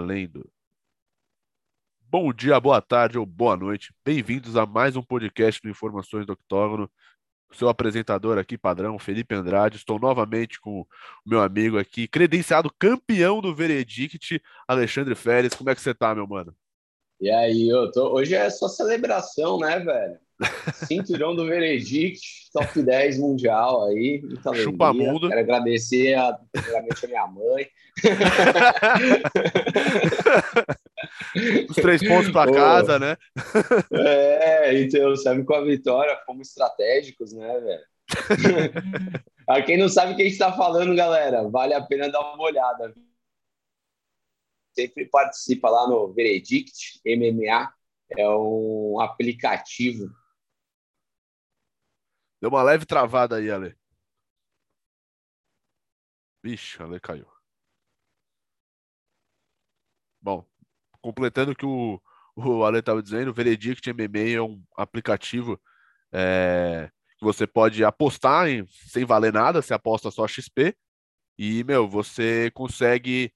Valendo. Bom dia, boa tarde ou boa noite. Bem-vindos a mais um podcast do Informações do Octógono. Seu apresentador aqui, padrão, Felipe Andrade. Estou novamente com o meu amigo aqui, credenciado campeão do Veredict, Alexandre Férez. Como é que você tá, meu mano? E aí, eu tô... hoje é só celebração, né, velho? Cinturão do Veredict, top 10 mundial aí. Chupa mundo. Quero agradecer a, primeiramente a minha mãe. Os três pontos para casa, né? É, então, sabe, com a vitória fomos estratégicos, né, velho? a quem não sabe o que a gente está falando, galera, vale a pena dar uma olhada sempre participa lá no Veredict MMA, é um aplicativo. Deu uma leve travada aí, Ale. Vixe, Ale caiu. Bom, completando o que o, o Ale estava dizendo, o Veredict MMA é um aplicativo é, que você pode apostar em, sem valer nada, você aposta só XP. E, meu, você consegue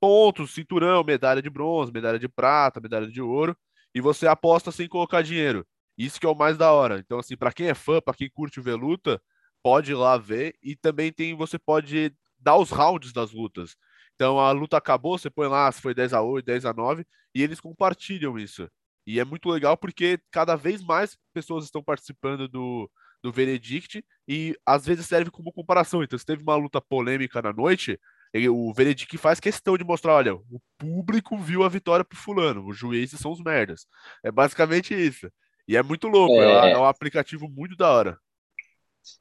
pontos, cinturão, medalha de bronze, medalha de prata, medalha de ouro, e você aposta sem colocar dinheiro. Isso que é o mais da hora. Então, assim, para quem é fã, para quem curte ver luta, pode ir lá ver. E também tem, você pode dar os rounds das lutas. Então, a luta acabou, você põe lá se foi 10 a 8, 10 a 9, e eles compartilham isso. E é muito legal porque cada vez mais pessoas estão participando do, do Veredict e às vezes serve como comparação. Então, se teve uma luta polêmica na noite, ele, o Veredict faz questão de mostrar, olha, o público viu a vitória pro fulano, os juízes são os merdas. É basicamente isso. E é muito louco, é, é, é um aplicativo muito da hora.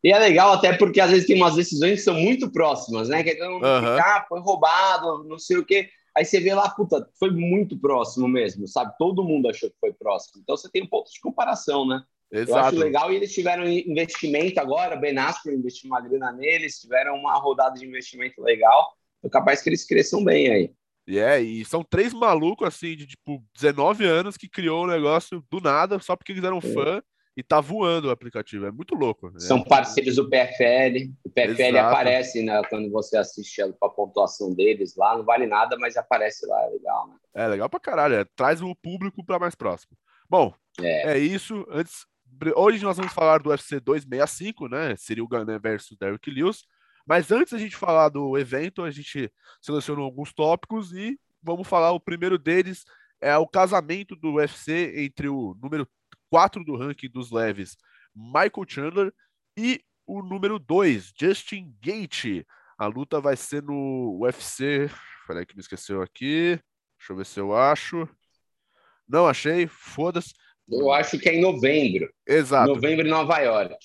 E é legal até porque às vezes tem umas decisões que são muito próximas, né? Que é mundo uhum. fica, ah, foi roubado, não sei o quê. Aí você vê lá, puta, foi muito próximo mesmo, sabe? Todo mundo achou que foi próximo. Então você tem um ponto de comparação, né? Exato. Eu acho legal e eles tiveram investimento agora, Ben Askren investiu uma grana neles, tiveram uma rodada de investimento legal é capaz que eles cresçam bem aí. E é, e são três malucos, assim, de tipo 19 anos que criou o negócio do nada, só porque eles eram é. fã e tá voando o aplicativo. É muito louco. Né? São parceiros do PFL. O PFL Exato. aparece né, quando você assiste a pontuação deles lá. Não vale nada, mas aparece lá. É legal, né? É legal pra caralho. É, traz o público para mais próximo. Bom, é. é. isso. Antes, hoje nós vamos falar do UFC 265, né? Cyril Gane versus Derrick Lewis. Mas antes da gente falar do evento, a gente selecionou alguns tópicos e vamos falar. O primeiro deles é o casamento do UFC entre o número 4 do ranking dos leves, Michael Chandler, e o número 2, Justin Gate. A luta vai ser no UFC. Peraí que me esqueceu aqui. Deixa eu ver se eu acho. Não achei, foda-se. Eu acho que é em novembro. Exato. Novembro em Nova York.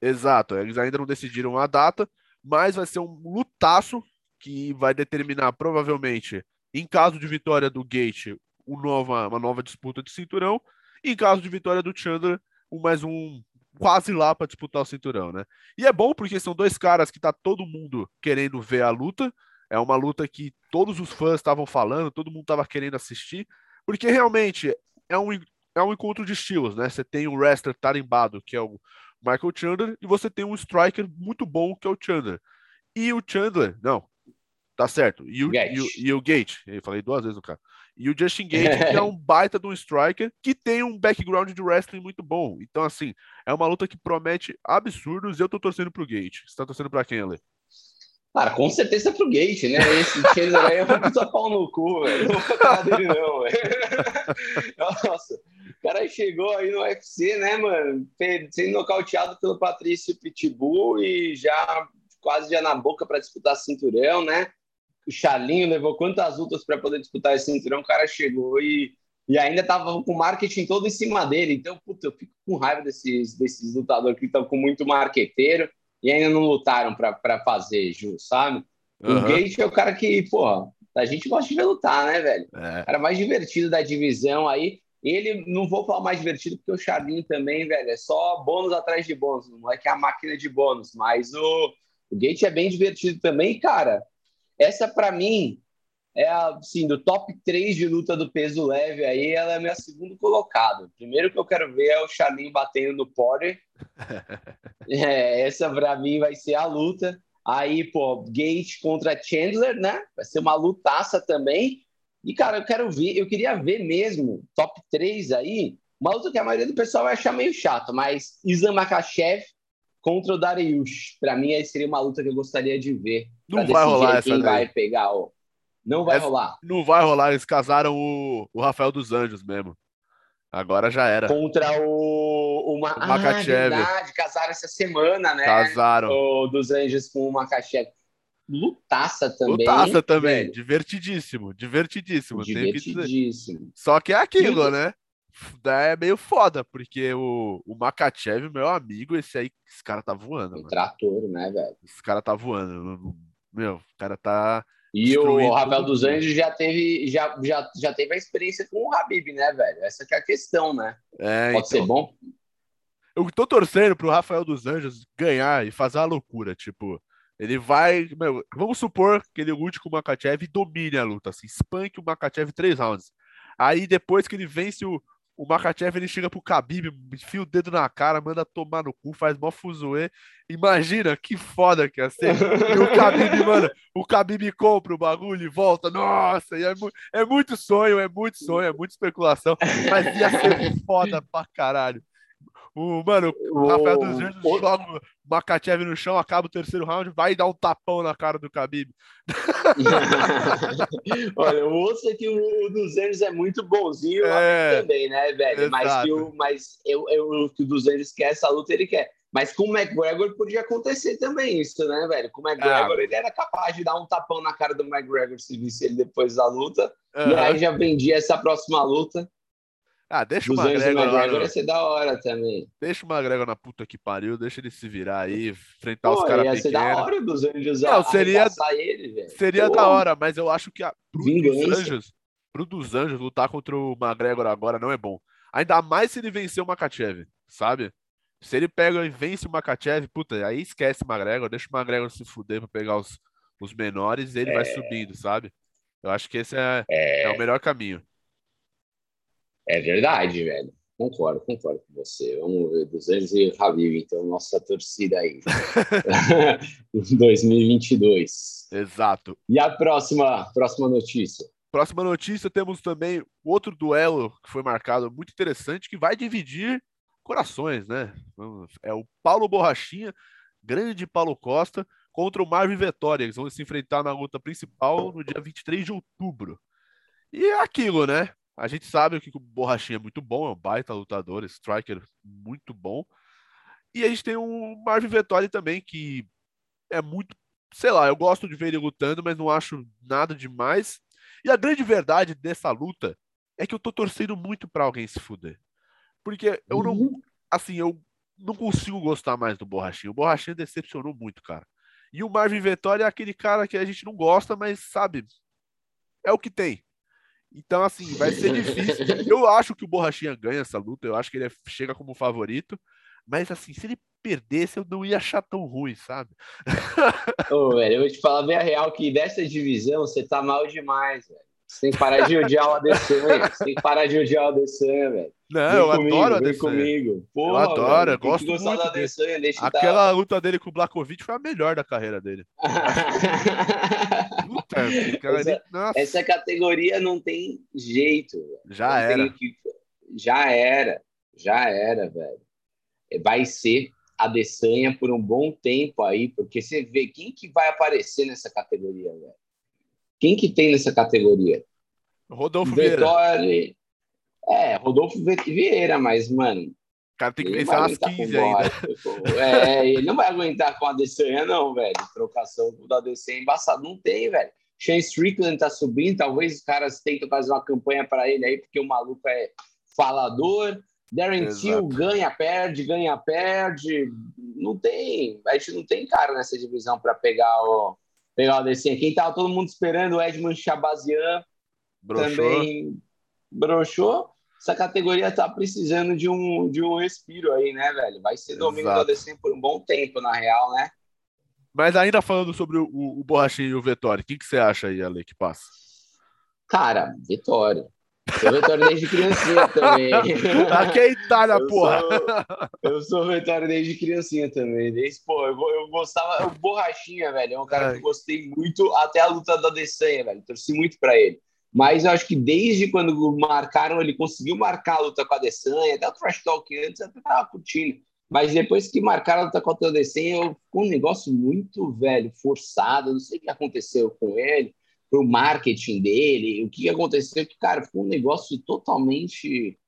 Exato, eles ainda não decidiram a data, mas vai ser um lutaço que vai determinar provavelmente, em caso de vitória do Gate, um nova, uma nova disputa de cinturão, e em caso de vitória do Chandler, um, mais um quase lá para disputar o cinturão, né? E é bom porque são dois caras que tá todo mundo querendo ver a luta. É uma luta que todos os fãs estavam falando, todo mundo estava querendo assistir, porque realmente é um, é um encontro de estilos, né? Você tem o wrestler tarimbado, que é o Michael Chandler, e você tem um striker muito bom, que é o Chandler. E o Chandler, não, tá certo. E o, e o, e o Gate, eu falei duas vezes o cara. E o Justin Gate, que é um baita de um striker, que tem um background de wrestling muito bom. Então, assim, é uma luta que promete absurdos e eu tô torcendo pro Gate. Você tá torcendo pra quem, Ale? Cara, com certeza pro Gate, né? Esse Chandler aí é puta pau no cu, velho. Não vou falar dele, não, velho. Nossa cara chegou aí no UFC, né, mano? Sendo nocauteado pelo Patrício Pitbull e já quase já na boca para disputar cinturão, né? O Chalinho levou quantas lutas para poder disputar esse cinturão? O cara chegou e, e ainda tava com o marketing todo em cima dele. Então, puta, eu fico com raiva desses, desses lutadores que estão com muito marqueteiro e ainda não lutaram para fazer jus, sabe? Uhum. O Gate é o cara que, porra, a gente gosta de ver lutar, né, velho? É. O cara mais divertido da divisão aí. Ele, não vou falar mais divertido, porque o Charlinho também, velho, é só bônus atrás de bônus. Não é que é a máquina de bônus, mas o, o Gate é bem divertido também. cara, essa para mim é assim, do top 3 de luta do peso leve aí, ela é minha segunda colocada. Primeiro que eu quero ver é o Charlinho batendo no Porter. é, essa para mim vai ser a luta. Aí, pô, Gate contra Chandler, né? Vai ser uma lutaça também. E, cara, eu quero ver, eu queria ver mesmo, top 3 aí, uma luta que a maioria do pessoal vai achar meio chato, mas Islam Makachev contra o Dariush. Para mim, aí seria uma luta que eu gostaria de ver. Não vai rolar quem essa vai pegar. Ó. Não vai essa, rolar. Não vai rolar. Eles casaram o, o Rafael dos Anjos mesmo. Agora já era. Contra o, o, Ma... o Makachev. Ah, verdade. Casaram essa semana, né? Casaram. O dos Anjos com o Makachev. Lutaça também. Lutaça também. Velho. Divertidíssimo. Divertidíssimo. Divertidíssimo. Só que é aquilo, né? é meio foda, porque o, o Makachev, meu amigo, esse aí, esse cara tá voando. Um trator, né, velho? Esse cara tá voando. Meu, o cara tá. E o Rafael dos Anjos já teve, já, já, já teve a experiência com o Habib, né, velho? Essa que é a questão, né? É, Pode então, ser bom. Eu tô torcendo pro Rafael dos Anjos ganhar e fazer uma loucura, tipo. Ele vai. Meu, vamos supor que ele lute com o Makachev e domine a luta, assim, espanque o Makachev três rounds. Aí depois que ele vence o, o Makachev ele chega pro Khabib, enfia o dedo na cara, manda tomar no cu, faz mó fuzuê. Imagina que foda que ia ser. E o Khabib, mano, o Khabib compra o bagulho e volta. Nossa, é, é muito sonho, é muito sonho, é muita especulação. Mas ia ser foda pra caralho. O, mano, o Rafael dos Anjos o... joga o Makachev no chão, acaba o terceiro round, vai dar um tapão na cara do Khabib. Olha, o osso é que o, dos Anjos é muito bonzinho é, também, né, velho? Exato. Mas, que o, mas eu, eu, que o dos Anjos quer essa luta, ele quer. Mas com o McGregor podia acontecer também isso, né, velho? Com o McGregor, ah. ele era capaz de dar um tapão na cara do McGregor se visse ele depois da luta. E aí já vendia essa próxima luta. Ah, deixa o McGregor. No... ia ser da hora também. Deixa o McGregor na puta que pariu, deixa ele se virar aí, enfrentar Pô, os caras pequenos. Ia ser da hora dos Anjos Não, seria, ele, velho. Seria Pô. da hora, mas eu acho que a, pro dos Anjos, pro dos Anjos lutar contra o McGregor agora não é bom. Ainda mais se ele vencer o Makachev, sabe? Se ele pega e vence o Makachev, puta, aí esquece o McGregor, deixa o McGregor se fuder pra pegar os, os menores e ele é... vai subindo, sabe? Eu acho que esse é, é... é o melhor caminho. É verdade, velho. Concordo, concordo com você. Vamos ver, 200 e Habib, então, nossa torcida aí. 2022. Exato. E a próxima, próxima notícia? Próxima notícia, temos também outro duelo que foi marcado muito interessante, que vai dividir corações, né? É o Paulo Borrachinha, grande Paulo Costa, contra o Marvin Vettori. Eles vão se enfrentar na luta principal no dia 23 de outubro. E é aquilo, né? A gente sabe que o Borrachinha é muito bom, é um baita lutador, striker muito bom. E a gente tem o Marvin Vettori também, que é muito, sei lá, eu gosto de ver ele lutando, mas não acho nada demais. E a grande verdade dessa luta é que eu tô torcendo muito para alguém se fuder. Porque eu não, uhum. assim, eu não consigo gostar mais do Borrachinha. O Borrachinha decepcionou muito, cara. E o Marvin Vettori é aquele cara que a gente não gosta, mas sabe, é o que tem. Então, assim, vai ser difícil. Eu acho que o Borrachinha ganha essa luta, eu acho que ele é, chega como favorito. Mas, assim, se ele perdesse, eu não ia achar tão ruim, sabe? Ô, velho, eu vou te falar bem a real que dessa divisão você tá mal demais, velho. Você tem que parar de odiar o Adesanya. Você tem que parar de odiar o Adesanya, velho. Não, vem eu comigo, adoro o Adesanya. comigo. Porra, eu adoro, eu gosto muito do Adesanya, Aquela luta dele com o Blakovic foi a melhor da carreira dele. Essa, essa, categoria não tem jeito. Já não era. Que... Já era. Já era, velho. Vai ser a Adesanya por um bom tempo aí, porque você vê quem que vai aparecer nessa categoria, velho. Quem que tem nessa categoria? Rodolfo Vieira. É, Rodolfo Vieira, mas, mano. O cara tem que pensar umas 15 ainda. É, ele não vai aguentar com a Adesanya, não, velho. Trocação da Adesanya é embaçado. Não tem, velho. Shane Strickland tá subindo, talvez os caras tentem fazer uma campanha para ele aí, porque o maluco é falador. Darren Till ganha, perde, ganha, perde. Não tem, a gente não tem cara nessa divisão para pegar o, Legal, Decinha. Quem tava todo mundo esperando, o Edmund Chabazian também broxou. Essa categoria tá precisando de um, de um respiro aí, né, velho? Vai ser domingo da Decinha por um bom tempo, na real, né? Mas ainda falando sobre o, o, o Borrachinho e o Vettori, o que, que você acha aí, Ale, que passa? Cara, Vitória. Sou Vitória desde criancinha também. Tá que é Itália, eu porra. Sou, eu sou Vitória desde criancinha também. Desde, pô, eu, eu gostava. O Borrachinha, velho, é um cara é. que eu gostei muito até a luta da Desanha, velho. Torci muito pra ele. Mas eu acho que desde quando marcaram, ele conseguiu marcar a luta com a Adesanya, até o Trash Talk antes eu até tava curtindo. Mas depois que marcaram a luta contra o Adesanya, ficou um negócio muito velho, forçado, não sei o que aconteceu com ele, pro marketing dele, o que aconteceu, que, cara, ficou um negócio totalmente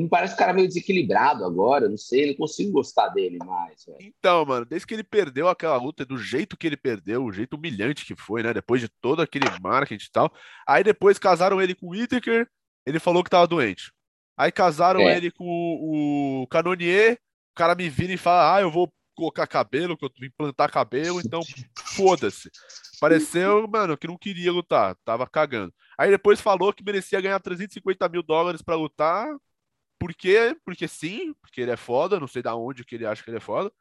me parece um cara meio desequilibrado agora, não sei, não consigo gostar dele mais. Véio. Então, mano, desde que ele perdeu aquela luta, do jeito que ele perdeu, o jeito humilhante que foi, né? Depois de todo aquele marketing e tal. Aí depois casaram ele com o Whittaker, ele falou que tava doente. Aí casaram é. ele com o, o Canonier, o cara me vira e fala: Ah, eu vou colocar cabelo, que eu vim plantar cabelo, então foda-se. Pareceu, mano, que não queria lutar, tava cagando. Aí depois falou que merecia ganhar 350 mil dólares para lutar, por quê? Porque sim, porque ele é foda, não sei da onde que ele acha que ele é foda.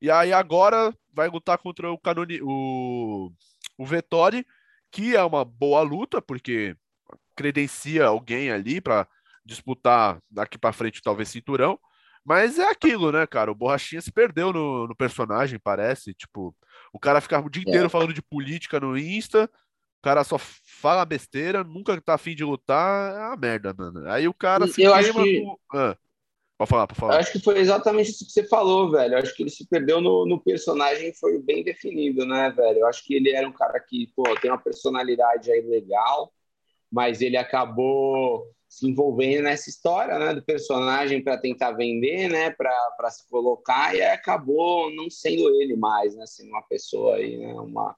E aí agora vai lutar contra o Canoni, o, o Vettori, que é uma boa luta, porque credencia alguém ali para disputar daqui para frente talvez cinturão. Mas é aquilo, né, cara? O Borrachinha se perdeu no, no personagem, parece. Tipo, o cara ficava o dia inteiro é. falando de política no Insta, o cara só fala besteira, nunca tá afim de lutar, é uma merda, mano. Aí o cara se eu queima que... com... ah, pode falar, pode falar. Eu acho que foi exatamente isso que você falou, velho. Eu acho que ele se perdeu no, no personagem foi bem definido, né, velho? Eu acho que ele era um cara que, pô, tem uma personalidade aí legal, mas ele acabou se envolvendo nessa história, né, do personagem para tentar vender, né, para se colocar e acabou não sendo ele mais, né, sendo uma pessoa aí, né, uma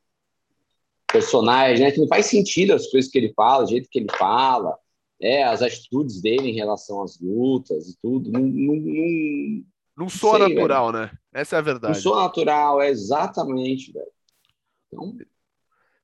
personagem, né? Que não faz sentido as coisas que ele fala, o jeito que ele fala, é, as atitudes dele em relação às lutas e tudo. Não, não, não, não soa sei, natural, velho. né? Essa é a verdade. Não soa natural, é exatamente, velho. Então,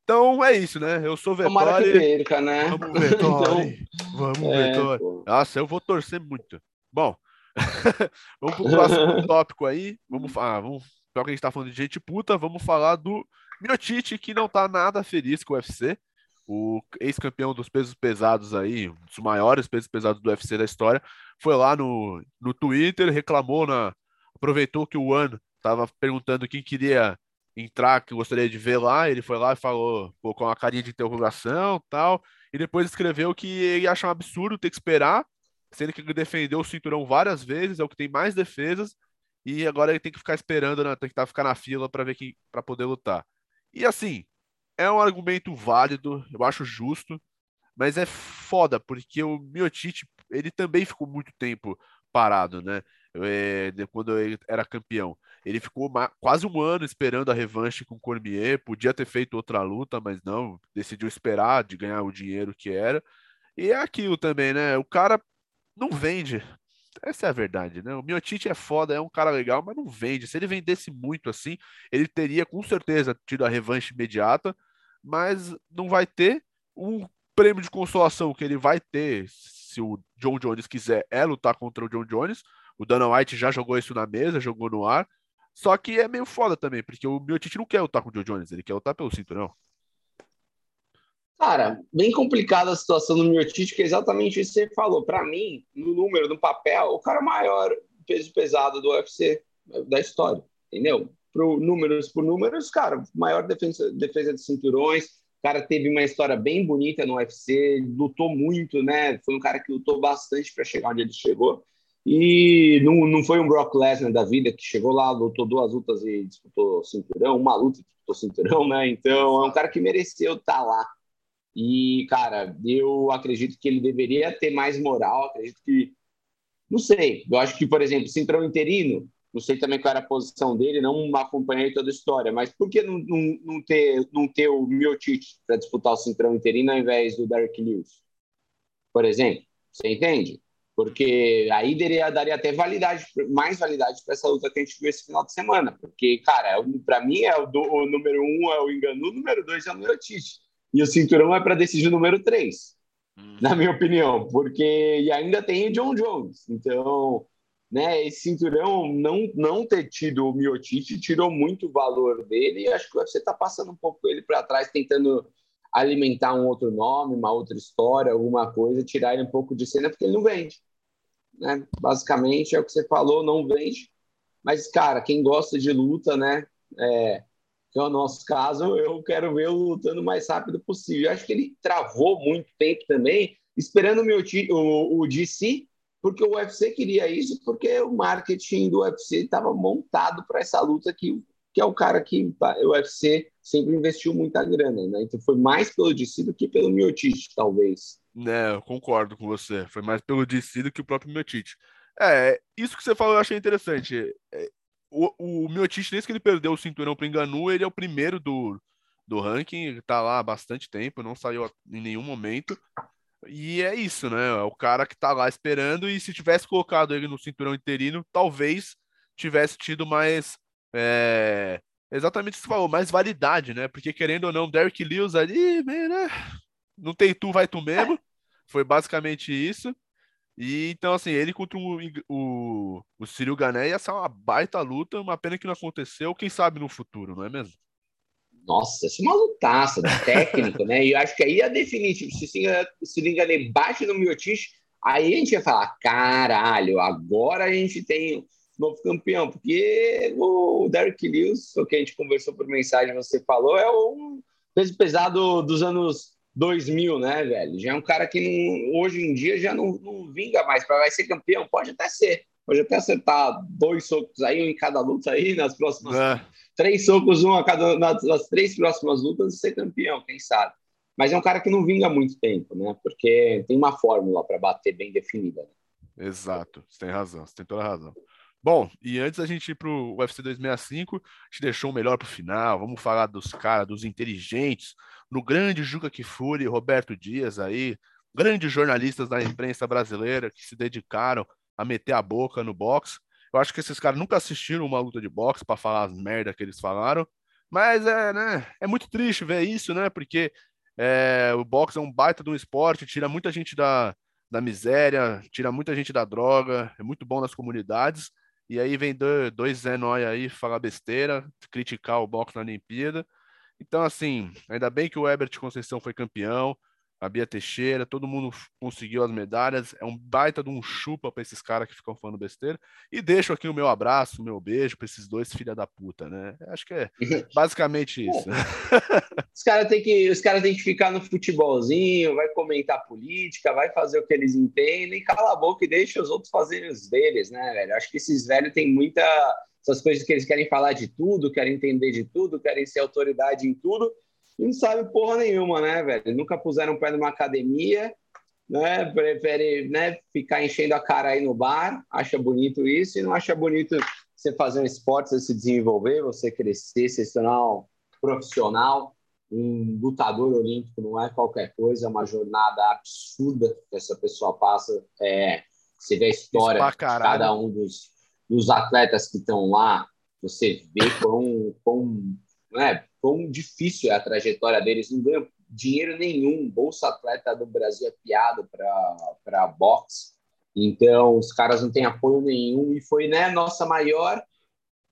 então é isso, né? Eu sou Vettori. Tomara que perca, né? Vamos, Vettori. então, Vamos, é, Vettori. Pô. Nossa, eu vou torcer muito. Bom, vamos pro próximo tópico aí. Vamos, ah, vamos, já que a gente tá falando de gente puta, vamos falar do Miotite, que não tá nada feliz com o UFC, o ex-campeão dos pesos pesados aí, um dos maiores pesos pesados do UFC da história, foi lá no, no Twitter, reclamou, na, aproveitou que o One tava perguntando quem queria entrar, que gostaria de ver lá, ele foi lá e falou, colocou uma carinha de interrogação tal, e depois escreveu que ele acha um absurdo ter que esperar, sendo que ele defendeu o cinturão várias vezes, é o que tem mais defesas, e agora ele tem que ficar esperando, né, tem que tá, ficar na fila para ver quem para poder lutar. E assim, é um argumento válido, eu acho justo, mas é foda, porque o Miotite, ele também ficou muito tempo parado, né? É, quando ele era campeão. Ele ficou quase um ano esperando a revanche com o Cormier, podia ter feito outra luta, mas não, decidiu esperar de ganhar o dinheiro que era. E é aquilo também, né? O cara não vende, essa é a verdade, né? O Miotite é foda, é um cara legal, mas não vende. Se ele vendesse muito assim, ele teria com certeza tido a revanche imediata, mas não vai ter. Um prêmio de consolação que ele vai ter, se o John Jones quiser, é lutar contra o John Jones. O Dana White já jogou isso na mesa, jogou no ar. Só que é meio foda também, porque o Miotite não quer lutar com o John Jones, ele quer lutar pelo cinturão. Cara, bem complicada a situação do Miotite, que é exatamente isso que você falou. Para mim, no número, no papel, o cara maior peso pesado do UFC da história, entendeu? Pro números por números, cara, maior defesa, defesa de cinturões. Cara teve uma história bem bonita no UFC, lutou muito, né? Foi um cara que lutou bastante para chegar onde ele chegou. E não, não foi um Brock Lesnar da vida que chegou lá, lutou duas lutas e disputou cinturão, uma luta e disputou cinturão, né? Então é um cara que mereceu estar tá lá e, cara, eu acredito que ele deveria ter mais moral. Acredito que. Não sei. Eu acho que, por exemplo, cinturão interino, não sei também qual era a posição dele, não acompanhei toda a história, mas por que não, não, não ter, não ter o Miotite para disputar o cinturão interino ao invés do Derek Lewis? Por exemplo, você entende? Porque aí daria, daria até validade, mais validade para essa luta que a gente viu esse final de semana. Porque, cara, para mim é o, do, o número um é o Enganu, o número dois é o Miotite. E o cinturão é para decidir o número 3, hum. na minha opinião, porque e ainda tem o John Jones. Então, né, esse cinturão não, não ter tido o Miotite tirou muito valor dele e acho que você está passando um pouco ele para trás, tentando alimentar um outro nome, uma outra história, alguma coisa, tirar ele um pouco de cena, porque ele não vende. Né? Basicamente é o que você falou, não vende. Mas, cara, quem gosta de luta, né? É, que é o nosso caso, eu quero ver lo lutando o mais rápido possível. Eu acho que ele travou muito tempo também, esperando o, meu, o, o DC, porque o UFC queria isso, porque o marketing do UFC estava montado para essa luta que, que é o cara que o UFC sempre investiu muita grana, né? Então foi mais pelo DC do que pelo Miotite, talvez. É, eu concordo com você. Foi mais pelo DC do que o próprio Miotite. É, isso que você falou eu achei interessante. É, o, o Miotite, desde que ele perdeu o cinturão para Enganu, ele é o primeiro do, do ranking, tá lá há bastante tempo, não saiu em nenhum momento. E é isso, né? É o cara que tá lá esperando, e se tivesse colocado ele no cinturão interino, talvez tivesse tido mais. É... Exatamente o que você falou, mais validade, né? Porque querendo ou não, Derek Lewis ali, né? Não tem tu, vai tu mesmo. Foi basicamente isso. E então, assim, ele contra o, o, o Cyril Gané ia ser uma baita luta, uma pena que não aconteceu, quem sabe no futuro, não é mesmo? Nossa, isso é uma lutaça de técnico, né? E eu acho que aí é definitivo. Se o Cyril Gané bate no Miotich, aí a gente ia falar: caralho, agora a gente tem novo campeão, porque o Derek Lewis, o que a gente conversou por mensagem, você falou, é o peso pesado dos anos 2000, né, velho? Já é um cara que não, hoje em dia já não, não vinga mais. Para vai ser campeão, pode até ser. Pode até acertar dois socos aí, um em cada luta aí, nas próximas. É. Três socos, um a cada. Nas, nas três próximas lutas e ser campeão, quem sabe. Mas é um cara que não vinga muito tempo, né? Porque tem uma fórmula para bater bem definida. Né? Exato, você tem razão, você tem toda a razão. Bom, e antes da gente ir para o UFC 265, a gente deixou o melhor para o final. Vamos falar dos caras, dos inteligentes, no grande Juca Kifuri, Roberto Dias aí, grandes jornalistas da imprensa brasileira que se dedicaram a meter a boca no boxe. Eu acho que esses caras nunca assistiram uma luta de boxe para falar as merda que eles falaram, mas é, né, é muito triste ver isso, né? Porque é, o boxe é um baita de um esporte, tira muita gente da, da miséria, tira muita gente da droga, é muito bom nas comunidades. E aí vem dois Zé Noia aí falar besteira, criticar o boxe na Olimpíada. Então, assim, ainda bem que o Herbert Conceição foi campeão, a Bia Teixeira, todo mundo conseguiu as medalhas. É um baita de um chupa para esses caras que ficam falando besteira. E deixo aqui o meu abraço, o meu beijo para esses dois filha da puta, né? Acho que é basicamente isso. os caras têm que, os cara têm que ficar no futebolzinho, vai comentar política, vai fazer o que eles entendem, cala a boca e deixa os outros fazerem os deles, né, velho? Acho que esses velhos têm muita essas coisas que eles querem falar de tudo, querem entender de tudo, querem ser autoridade em tudo, e não sabe porra nenhuma, né, velho? Nunca puseram pé numa academia, né? Prefere né, ficar enchendo a cara aí no bar, acha bonito isso, e não acha bonito você fazer um esporte, você se desenvolver, você crescer, se tornar um profissional. Um lutador olímpico não é qualquer coisa, é uma jornada absurda que essa pessoa passa. É, você vê a história de cada um dos, dos atletas que estão lá, você vê quão, quão, né, quão difícil é a trajetória deles, não ganham dinheiro nenhum. Bolsa Atleta do Brasil é piado para boxe, então os caras não têm apoio nenhum e foi né, nossa maior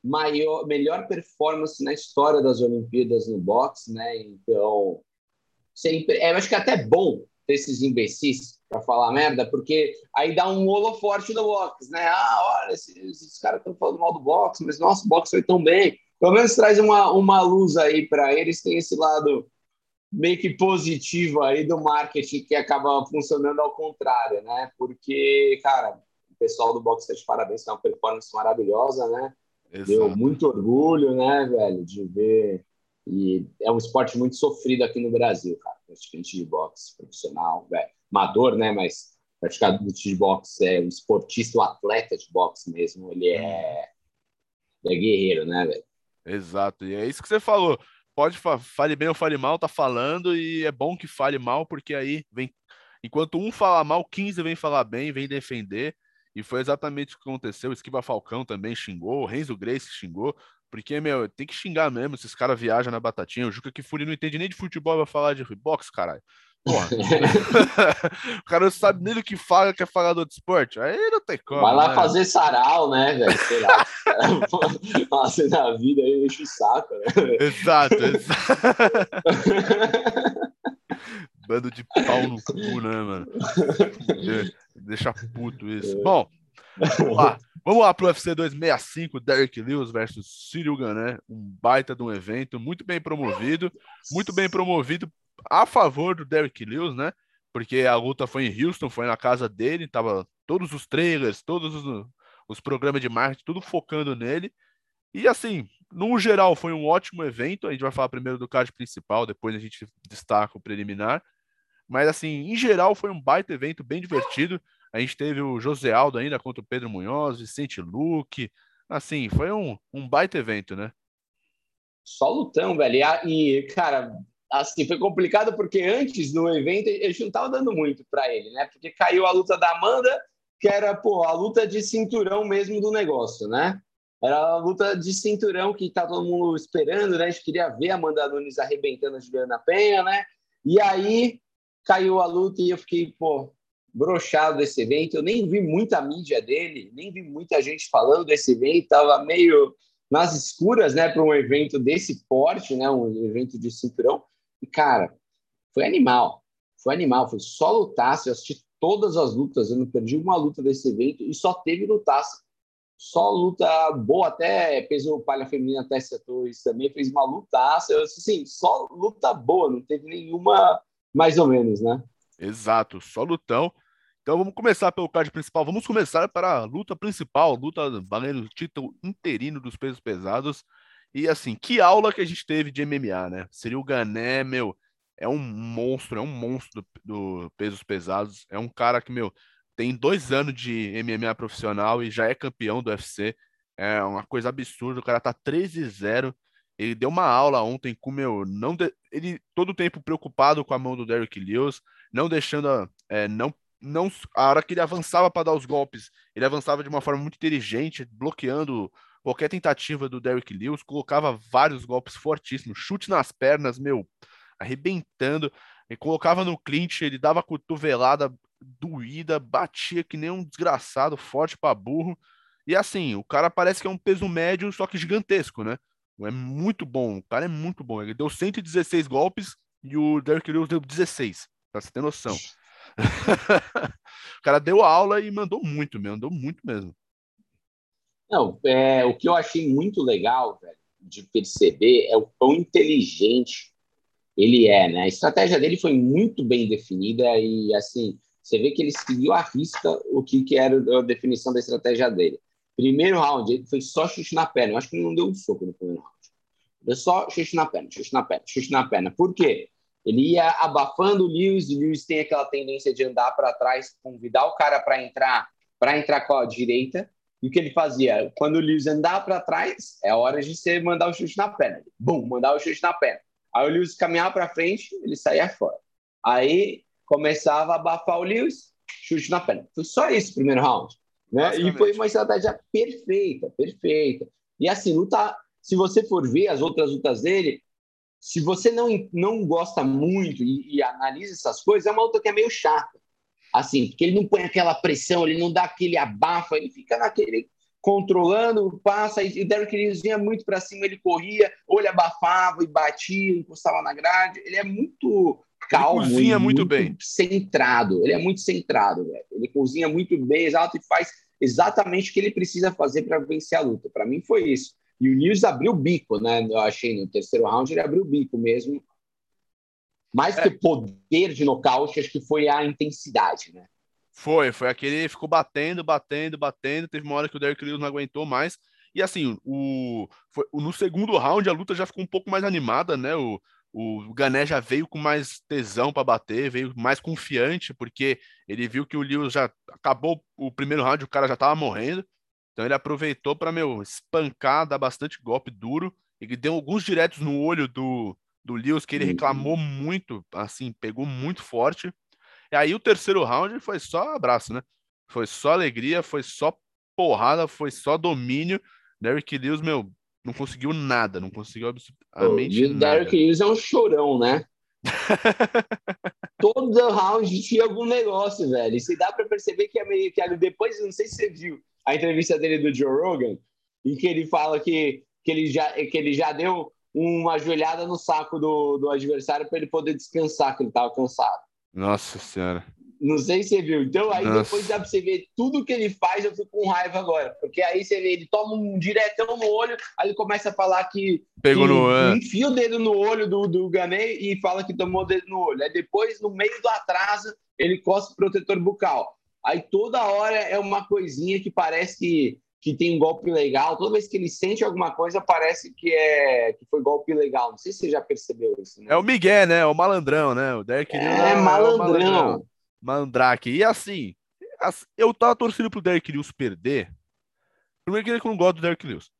maior melhor performance na história das Olimpíadas no boxe, né? Então sempre, eu acho que é até bom ter esses imbecis para falar merda, porque aí dá um holoforte no box, né? Ah, olha, esses, esses caras estão falando mal do box, mas nosso box foi tão bem. Pelo menos traz uma, uma luz aí para eles, tem esse lado meio que positivo aí do marketing que acaba funcionando ao contrário, né? Porque, cara, o pessoal do box está de parabéns, é uma performance maravilhosa, né? Exato. Deu muito orgulho, né, velho, de ver. E é um esporte muito sofrido aqui no Brasil, cara. Praticante de boxe profissional, velho amador, né? Mas praticador de boxe é um esportista, um atleta de boxe mesmo. Ele é, é guerreiro, né, velho? Exato. E é isso que você falou. Pode fale bem ou fale mal, tá falando e é bom que fale mal porque aí vem enquanto um fala mal, 15 vem falar bem, vem defender. E foi exatamente o que aconteceu. Esquiva Falcão também xingou, o Renzo Grace xingou, porque, meu, tem que xingar mesmo. Esses caras viajam na batatinha. O Juca Kifuri não entende nem de futebol, vai falar de boxe, caralho. Porra. o cara não sabe nem do que fala, quer falar do outro esporte. Aí não tem como. Vai lá né? fazer sarau, né, velho? Sei lá. Fazer na vida aí, enche o saco, né? Exato, exato. Bando de pau no cu, né, mano? Deixa puto isso. Bom, Vamos lá. Vamos lá pro UFC 265, Derek Lewis versus Cyril Gané, um baita de um evento, muito bem promovido, muito bem promovido a favor do Derek Lewis, né? Porque a luta foi em Houston, foi na casa dele, tava todos os trailers, todos os, os programas de marketing, tudo focando nele. E assim, no geral, foi um ótimo evento. A gente vai falar primeiro do card principal, depois a gente destaca o preliminar. Mas assim, em geral, foi um baita evento, bem divertido. A gente teve o José Aldo ainda contra o Pedro Munhoz, Vicente Luque. Assim, foi um, um baita evento, né? Só lutão, velho. E, cara, assim, foi complicado porque antes do evento a gente não tava dando muito para ele, né? Porque caiu a luta da Amanda, que era, pô, a luta de cinturão mesmo do negócio, né? Era a luta de cinturão que tá todo mundo esperando, né? A gente queria ver a Amanda Nunes arrebentando a Juliana Penha, né? E aí caiu a luta e eu fiquei, pô, brochado desse evento. Eu nem vi muita mídia dele, nem vi muita gente falando desse evento. Tava meio nas escuras, né, para um evento desse porte, né, um evento de cinturão. E, cara, foi animal. Foi animal, foi só lutaço. Eu assisti todas as lutas, eu não perdi uma luta desse evento e só teve lutaço. Só luta boa, até peso palha feminina até setor isso também, fez uma lutaça. Assim, só luta boa, não teve nenhuma mais ou menos, né? Exato, só lutão. Então vamos começar pelo card principal. Vamos começar para a luta principal, luta valendo o título interino dos pesos pesados. E assim, que aula que a gente teve de MMA, né? Seria o Gané, meu, é um monstro, é um monstro do, do pesos pesados. É um cara que, meu, tem dois anos de MMA profissional e já é campeão do UFC. É uma coisa absurda. O cara tá 13-0. Ele deu uma aula ontem com meu, não de, ele todo o tempo preocupado com a mão do Derrick Lewis, não deixando, é, não, não a hora que ele avançava para dar os golpes, ele avançava de uma forma muito inteligente, bloqueando qualquer tentativa do Derrick Lewis, colocava vários golpes fortíssimos, chute nas pernas, meu, arrebentando, e colocava no clinch, ele dava cotovelada doída, batia que nem um desgraçado, forte para burro. E assim, o cara parece que é um peso médio, só que gigantesco, né? É muito bom, o cara é muito bom. Ele deu 116 golpes e o Derrick Lewis deu 16, pra você ter noção. o cara deu aula e mandou muito, mandou muito mesmo. Não, é, o que eu achei muito legal, velho, de perceber é o quão inteligente ele é, né? A estratégia dele foi muito bem definida e, assim, você vê que ele seguiu à risca o que, que era a definição da estratégia dele. Primeiro round, ele foi só chute na perna. Eu acho que ele não deu um soco no primeiro round. Deu só chute na perna, chute na perna, chute na perna. Por quê? Ele ia abafando o Lewis, e o Lewis tem aquela tendência de andar para trás, convidar o cara para entrar, para entrar com a direita. E o que ele fazia? Quando o Lewis andar para trás, é hora de você mandar o chute na perna. Bum, mandar o chute na perna. Aí o Lewis caminhava para frente, ele saía fora. Aí começava a abafar o Lewis, chute na perna. Foi só isso o primeiro round. Né? E foi uma estratégia perfeita, perfeita. E assim, luta, se você for ver as outras lutas dele, se você não, não gosta muito e, e analisa essas coisas, é uma luta que é meio chata. Assim, porque ele não põe aquela pressão, ele não dá aquele abafa, ele fica naquele controlando, passa, e o Derrick Lewis vinha muito para cima, ele corria, ou ele abafava e batia, encostava na grade. Ele é muito calmo. Ele cozinha muito, muito, bem. Centrado. Ele é muito centrado, velho. Ele cozinha muito bem, exato, e faz exatamente o que ele precisa fazer para vencer a luta. Para mim foi isso. E o News abriu o bico, né? Eu achei no terceiro round ele abriu o bico mesmo. Mais é. que poder de nocaute, acho que foi a intensidade, né? Foi, foi aquele ficou batendo, batendo, batendo. Teve uma hora que o Derrick Lewis não aguentou mais. E assim, o, foi, no segundo round a luta já ficou um pouco mais animada, né? O, o Gané já veio com mais tesão para bater, veio mais confiante, porque ele viu que o Lewis já acabou o primeiro round, o cara já tava morrendo. Então ele aproveitou para meu espancar, dar bastante golpe duro. Ele deu alguns diretos no olho do, do Lewis que ele reclamou muito, assim, pegou muito forte. E aí o terceiro round foi só abraço, né? Foi só alegria, foi só porrada, foi só domínio. Derrick Lewis, meu, não conseguiu nada, não conseguiu absolutamente nada. E o Derrick Lewis é um chorão, né? Todo round tinha algum negócio, velho. Se dá para perceber que é meio que depois, não sei se você viu a entrevista dele do Joe Rogan, em que ele fala que, que, ele, já, que ele já deu uma joelhada no saco do, do adversário para ele poder descansar, que ele estava cansado. Nossa Senhora. Não sei se você viu. Então, aí Nossa. depois dá pra você ver tudo que ele faz, eu fico com raiva agora. Porque aí você vê, ele toma um diretão no olho, aí ele começa a falar que. Pegou que no. Enfia o dedo no olho do, do Ganê e fala que tomou o dedo no olho. Aí depois, no meio do atraso, ele cospe protetor bucal. Aí toda hora é uma coisinha que parece que, que tem um golpe legal. Toda vez que ele sente alguma coisa, parece que é que foi golpe legal. Não sei se você já percebeu isso. Né? É o Miguel, né? O malandrão, né? O Derek é, é malandrão. É Mandrake. E assim, eu tava torcendo pro Derek Lewis perder. Primeiro que ele não gosta do Derek Lewis.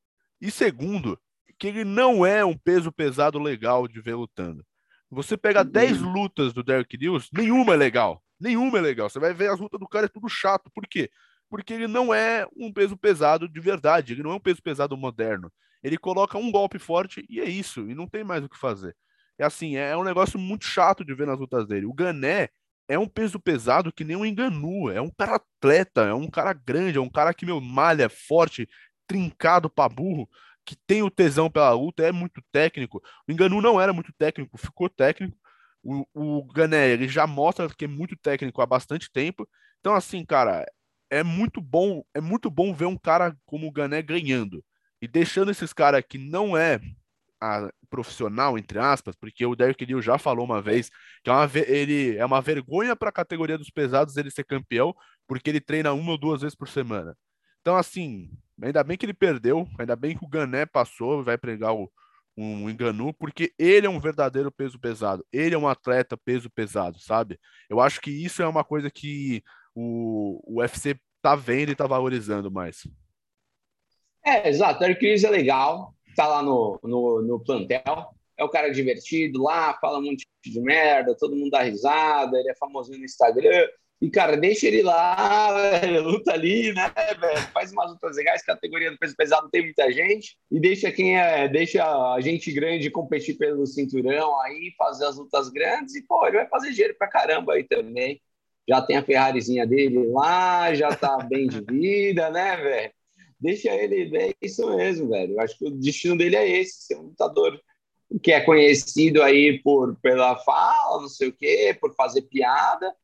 E segundo, que ele não é um peso pesado legal de ver lutando. Você pega 10 uhum. lutas do Derek Lewis, nenhuma é legal. Nenhuma é legal. Você vai ver as lutas do cara, é tudo chato. Por quê? Porque ele não é um peso pesado de verdade. Ele não é um peso pesado moderno. Ele coloca um golpe forte e é isso. E não tem mais o que fazer. É assim, é um negócio muito chato de ver nas lutas dele. O Gané é um peso pesado que nem um enganu. É um cara atleta, é um cara grande, é um cara que, meu, malha, forte, trincado pra burro que tem o tesão pela luta, é muito técnico. O Enganu não era muito técnico, ficou técnico. O, o Gané, ele já mostra que é muito técnico há bastante tempo. Então, assim, cara, é muito bom, é muito bom ver um cara como o Gané ganhando. E deixando esses caras que não é a, profissional, entre aspas, porque o Derek Liu já falou uma vez que é uma, ele é uma vergonha para a categoria dos pesados ele ser campeão, porque ele treina uma ou duas vezes por semana. Então, assim, ainda bem que ele perdeu, ainda bem que o Gané passou, vai pregar o, um enganu, porque ele é um verdadeiro peso pesado. Ele é um atleta peso pesado, sabe? Eu acho que isso é uma coisa que o, o UFC tá vendo e tá valorizando mais. É, exato. O Eric é legal, tá lá no, no, no plantel. É o cara divertido lá, fala um monte de merda, todo mundo dá risada, ele é famosinho no Instagram. E, cara, deixa ele lá, luta ali, né, velho? Faz umas lutas legais, categoria do peso pesado tem muita gente. E deixa quem é, deixa a gente grande competir pelo cinturão aí, fazer as lutas grandes. E, pô, ele vai fazer dinheiro pra caramba aí também. Já tem a Ferrarizinha dele lá, já tá bem de vida, né, velho? Deixa ele, é isso mesmo, velho. Eu acho que o destino dele é esse, ser um lutador que é conhecido aí por pela fala, não sei o quê, por fazer piada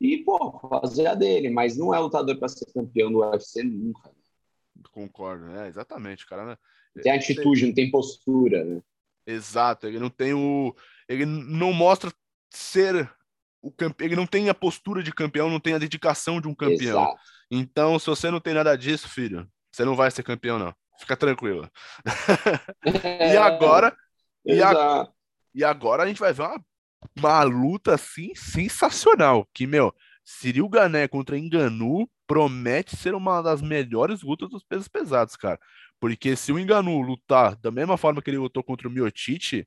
e, pô, fazer a dele, mas não é lutador para ser campeão do UFC nunca. Concordo, é, exatamente, cara. Né? Tem atitude, não tem postura, né? Exato, ele não tem o. Ele não mostra ser o campeão, ele não tem a postura de campeão, não tem a dedicação de um campeão. Exato. Então, se você não tem nada disso, filho, você não vai ser campeão, não. Fica tranquilo. e agora. e, a, e agora a gente vai ver uma uma luta assim sensacional. Que, meu, Cyril Gané contra Enganu promete ser uma das melhores lutas dos pesos pesados, cara. Porque se o Enganu lutar da mesma forma que ele lutou contra o Miotite,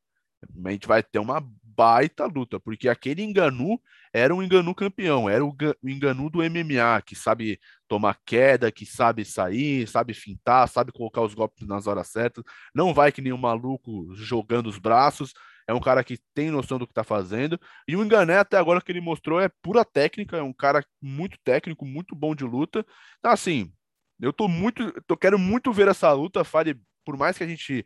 a gente vai ter uma baita luta, porque aquele Enganu era um Enganu campeão, era o, Enganu do MMA, que sabe tomar queda, que sabe sair, sabe fintar, sabe colocar os golpes nas horas certas, não vai que nem um maluco jogando os braços, é um cara que tem noção do que tá fazendo. E o Engané, até agora, que ele mostrou é pura técnica, é um cara muito técnico, muito bom de luta. Então, assim, eu tô muito. Eu quero muito ver essa luta, Fale, por mais que a gente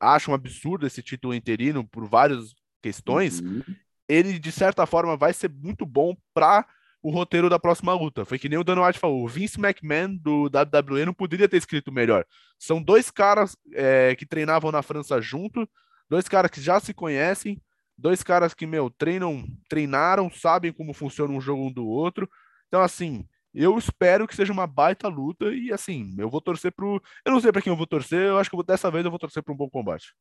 ache um absurdo esse título interino por várias questões, uhum. ele, de certa forma, vai ser muito bom para o roteiro da próxima luta. Foi que nem o Dan White falou, o Vince McMahon do WWE não poderia ter escrito melhor. São dois caras é, que treinavam na França junto, Dois caras que já se conhecem, dois caras que, meu, treinam, treinaram, sabem como funciona um jogo um do outro. Então, assim, eu espero que seja uma baita luta e, assim, eu vou torcer pro. Eu não sei para quem eu vou torcer, eu acho que dessa vez eu vou torcer para um bom combate.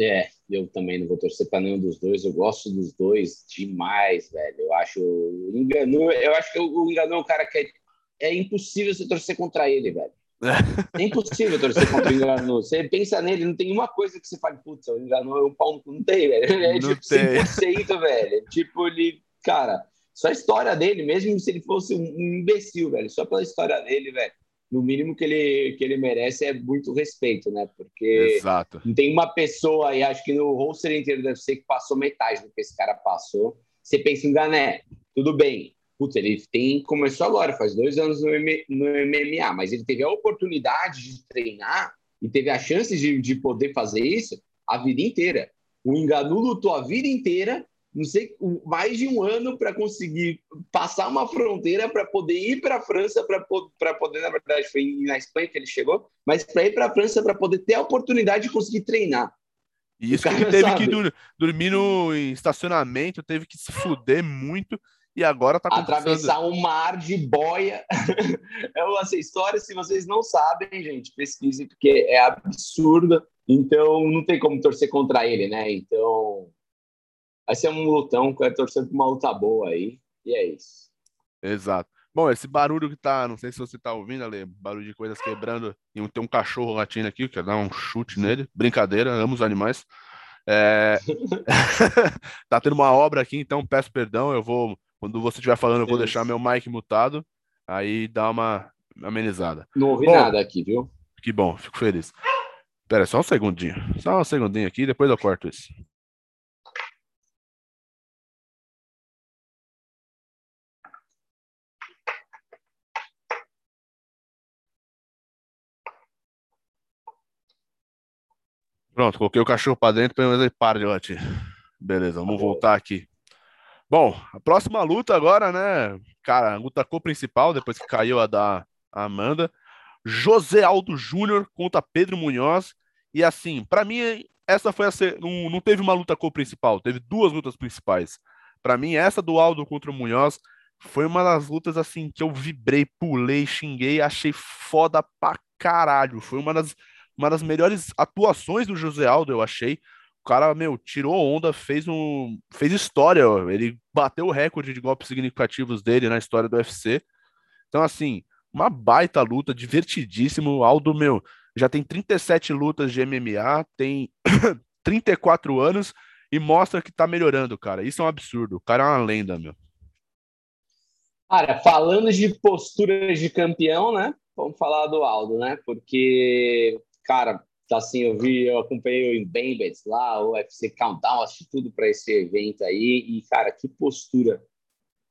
É, eu também não vou torcer para nenhum dos dois. Eu gosto dos dois demais, velho. Eu acho o Enganu, eu acho que o Enganu é um cara que é, é impossível você torcer contra ele, velho. É impossível torcer contra o Engano. Você pensa nele, não tem uma coisa que você fale, putz, o Engano é um pau no Não tem, velho. É não tipo tem. 100%, velho. Tipo, ele, cara, só a história dele, mesmo se ele fosse um imbecil, velho, só pela história dele, velho. No mínimo que ele, que ele merece é muito respeito, né? Porque Exato. não tem uma pessoa aí, acho que no roster inteiro deve ser que passou metade do que esse cara passou. Você pensa em Gané, tudo bem, Putz, ele tem, começou agora, faz dois anos no, no MMA, mas ele teve a oportunidade de treinar e teve a chance de, de poder fazer isso a vida inteira. O Enganu lutou a vida inteira não sei, mais de um ano para conseguir passar uma fronteira para poder ir para a França, para poder, na verdade, foi na Espanha que ele chegou, mas para ir para a França para poder ter a oportunidade de conseguir treinar. E isso que ele teve sabe. que dur dormir no estacionamento, teve que se fuder muito e agora tá Atravessar um mar de boia. é essa história, se vocês não sabem, gente, pesquisem, porque é absurda. Então, não tem como torcer contra ele, né? Então, vai ser um lutão, vai torcer por uma luta boa aí. E é isso. Exato. Bom, esse barulho que tá, não sei se você tá ouvindo, Ale, barulho de coisas quebrando, e tem um cachorro latindo aqui, quer dar um chute nele. Brincadeira, amo os animais. É... tá tendo uma obra aqui, então peço perdão, eu vou quando você estiver falando, eu vou deixar meu mic mutado, aí dá uma amenizada. Não ouvi bom, nada aqui, viu? Que bom, fico feliz. Pera, só um segundinho. Só um segundinho aqui, depois eu corto isso. Pronto, coloquei o cachorro para dentro, pelo menos ele para de latir. Beleza, vamos voltar aqui. Bom, a próxima luta agora, né? Cara, luta co-principal, depois que caiu a da Amanda. José Aldo Júnior contra Pedro Munhoz. E assim, para mim, essa foi a. Não, não teve uma luta co-principal, teve duas lutas principais. Para mim, essa do Aldo contra o Munhoz foi uma das lutas assim que eu vibrei, pulei, xinguei, achei foda pra caralho. Foi uma das, uma das melhores atuações do José Aldo, eu achei cara, meu, tirou onda, fez um. fez história, ó. ele bateu o recorde de golpes significativos dele na história do UFC. Então, assim, uma baita luta, divertidíssimo. Aldo, meu, já tem 37 lutas de MMA, tem 34 anos e mostra que tá melhorando, cara. Isso é um absurdo. O cara é uma lenda, meu. Cara, falando de posturas de campeão, né? Vamos falar do Aldo, né? Porque, cara, assim, eu vi, eu acompanhei o Embembeds lá, o UFC Countdown, assisti tudo para esse evento aí. E, cara, que postura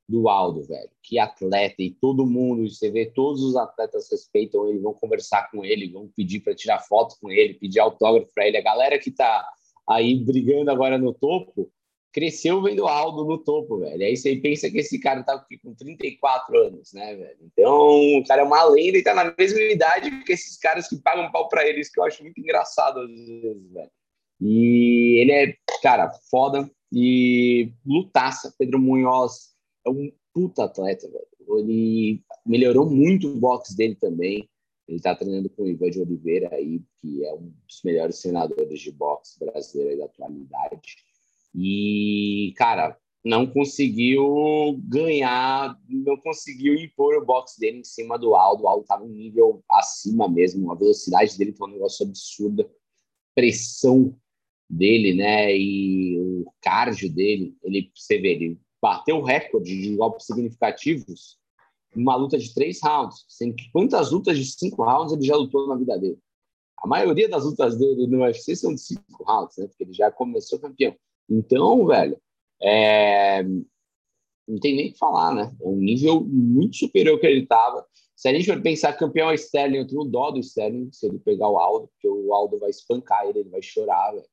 do Aldo, velho. Que atleta. E todo mundo, você vê, todos os atletas respeitam ele, vão conversar com ele, vão pedir para tirar foto com ele, pedir autógrafo para ele. A galera que tá aí brigando agora no topo, cresceu vendo Aldo no topo, velho. Aí você pensa que esse cara tá com 34 anos, né, velho? Então, o cara é uma lenda e tá na mesma idade que esses caras que pagam pau pra eles, que eu acho muito engraçado às vezes, velho. E ele é, cara, foda e lutaça. Pedro Munhoz é um puta atleta, velho. Ele melhorou muito o boxe dele também. Ele tá treinando com o Ivan de Oliveira aí, que é um dos melhores treinadores de boxe brasileiro da atualidade. E, cara, não conseguiu ganhar, não conseguiu impor o boxe dele em cima do Aldo. O Aldo estava um nível acima mesmo, a velocidade dele foi um negócio absurdo, pressão dele, né? E o cardio dele, ele, você vê, ele bateu o recorde de golpes significativos numa luta de três rounds. Sem quantas lutas de cinco rounds ele já lutou na vida dele? A maioria das lutas dele no UFC são de cinco rounds, né? Porque ele já começou campeão. Então, velho, é... não tem nem o que falar, né? É um nível muito superior que ele estava. Se a gente for pensar campeão é Sterling, eu tenho dó do Sterling se ele pegar o Aldo, porque o Aldo vai espancar ele, ele vai chorar, velho.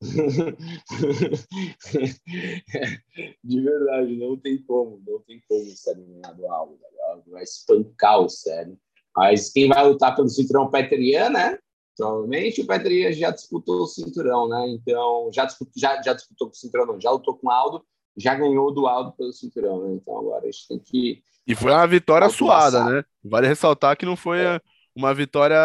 De verdade, não tem como, não tem como o Sterling ganhar do Aldo, velho. O Aldo vai espancar o Sterling. Mas quem vai lutar pelo cinturão Petrian, né? Provavelmente o Petri já disputou o cinturão, né? Então, já disputou, já, já disputou com o cinturão, não, já lutou com o Aldo, já ganhou do Aldo pelo cinturão, né? Então agora a gente tem que. E foi uma vitória suada, né? Vale ressaltar que não foi é. uma vitória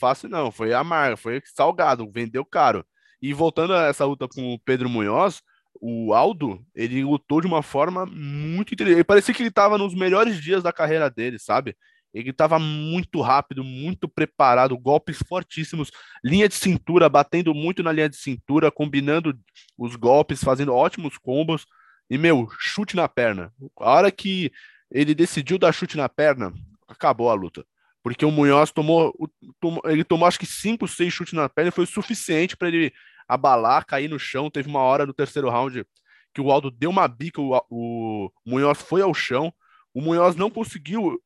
fácil, não. Foi amarga, foi salgado, vendeu caro. E voltando a essa luta com o Pedro Munhoz, o Aldo, ele lutou de uma forma muito inteligente. Parecia que ele estava nos melhores dias da carreira dele, sabe? Ele estava muito rápido, muito preparado, golpes fortíssimos, linha de cintura, batendo muito na linha de cintura, combinando os golpes, fazendo ótimos combos. E, meu, chute na perna. A hora que ele decidiu dar chute na perna, acabou a luta. Porque o Munhoz tomou, tomou ele tomou acho que 5, 6 chutes na perna e foi o suficiente para ele abalar, cair no chão. Teve uma hora no terceiro round que o Aldo deu uma bica, o, o Munhoz foi ao chão. O Munhoz não conseguiu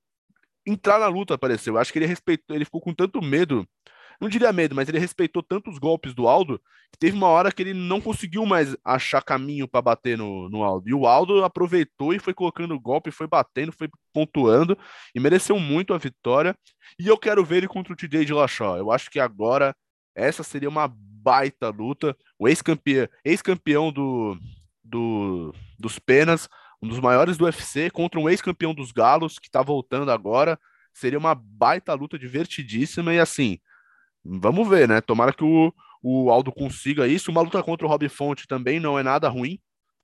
entrar na luta, pareceu. Acho que ele respeitou, ele ficou com tanto medo não diria medo, mas ele respeitou tantos golpes do Aldo que teve uma hora que ele não conseguiu mais achar caminho para bater no, no Aldo. E o Aldo aproveitou e foi colocando golpe, foi batendo, foi pontuando e mereceu muito a vitória. E eu quero ver ele contra o TJ de Lachó. Eu acho que agora essa seria uma baita luta. O ex-campeão ex -campeão do, do, dos Penas, um dos maiores do UFC, contra um ex-campeão dos Galos, que está voltando agora. Seria uma baita luta divertidíssima e assim, vamos ver, né? Tomara que o, o Aldo consiga isso. Uma luta contra o Rob Fonte também não é nada ruim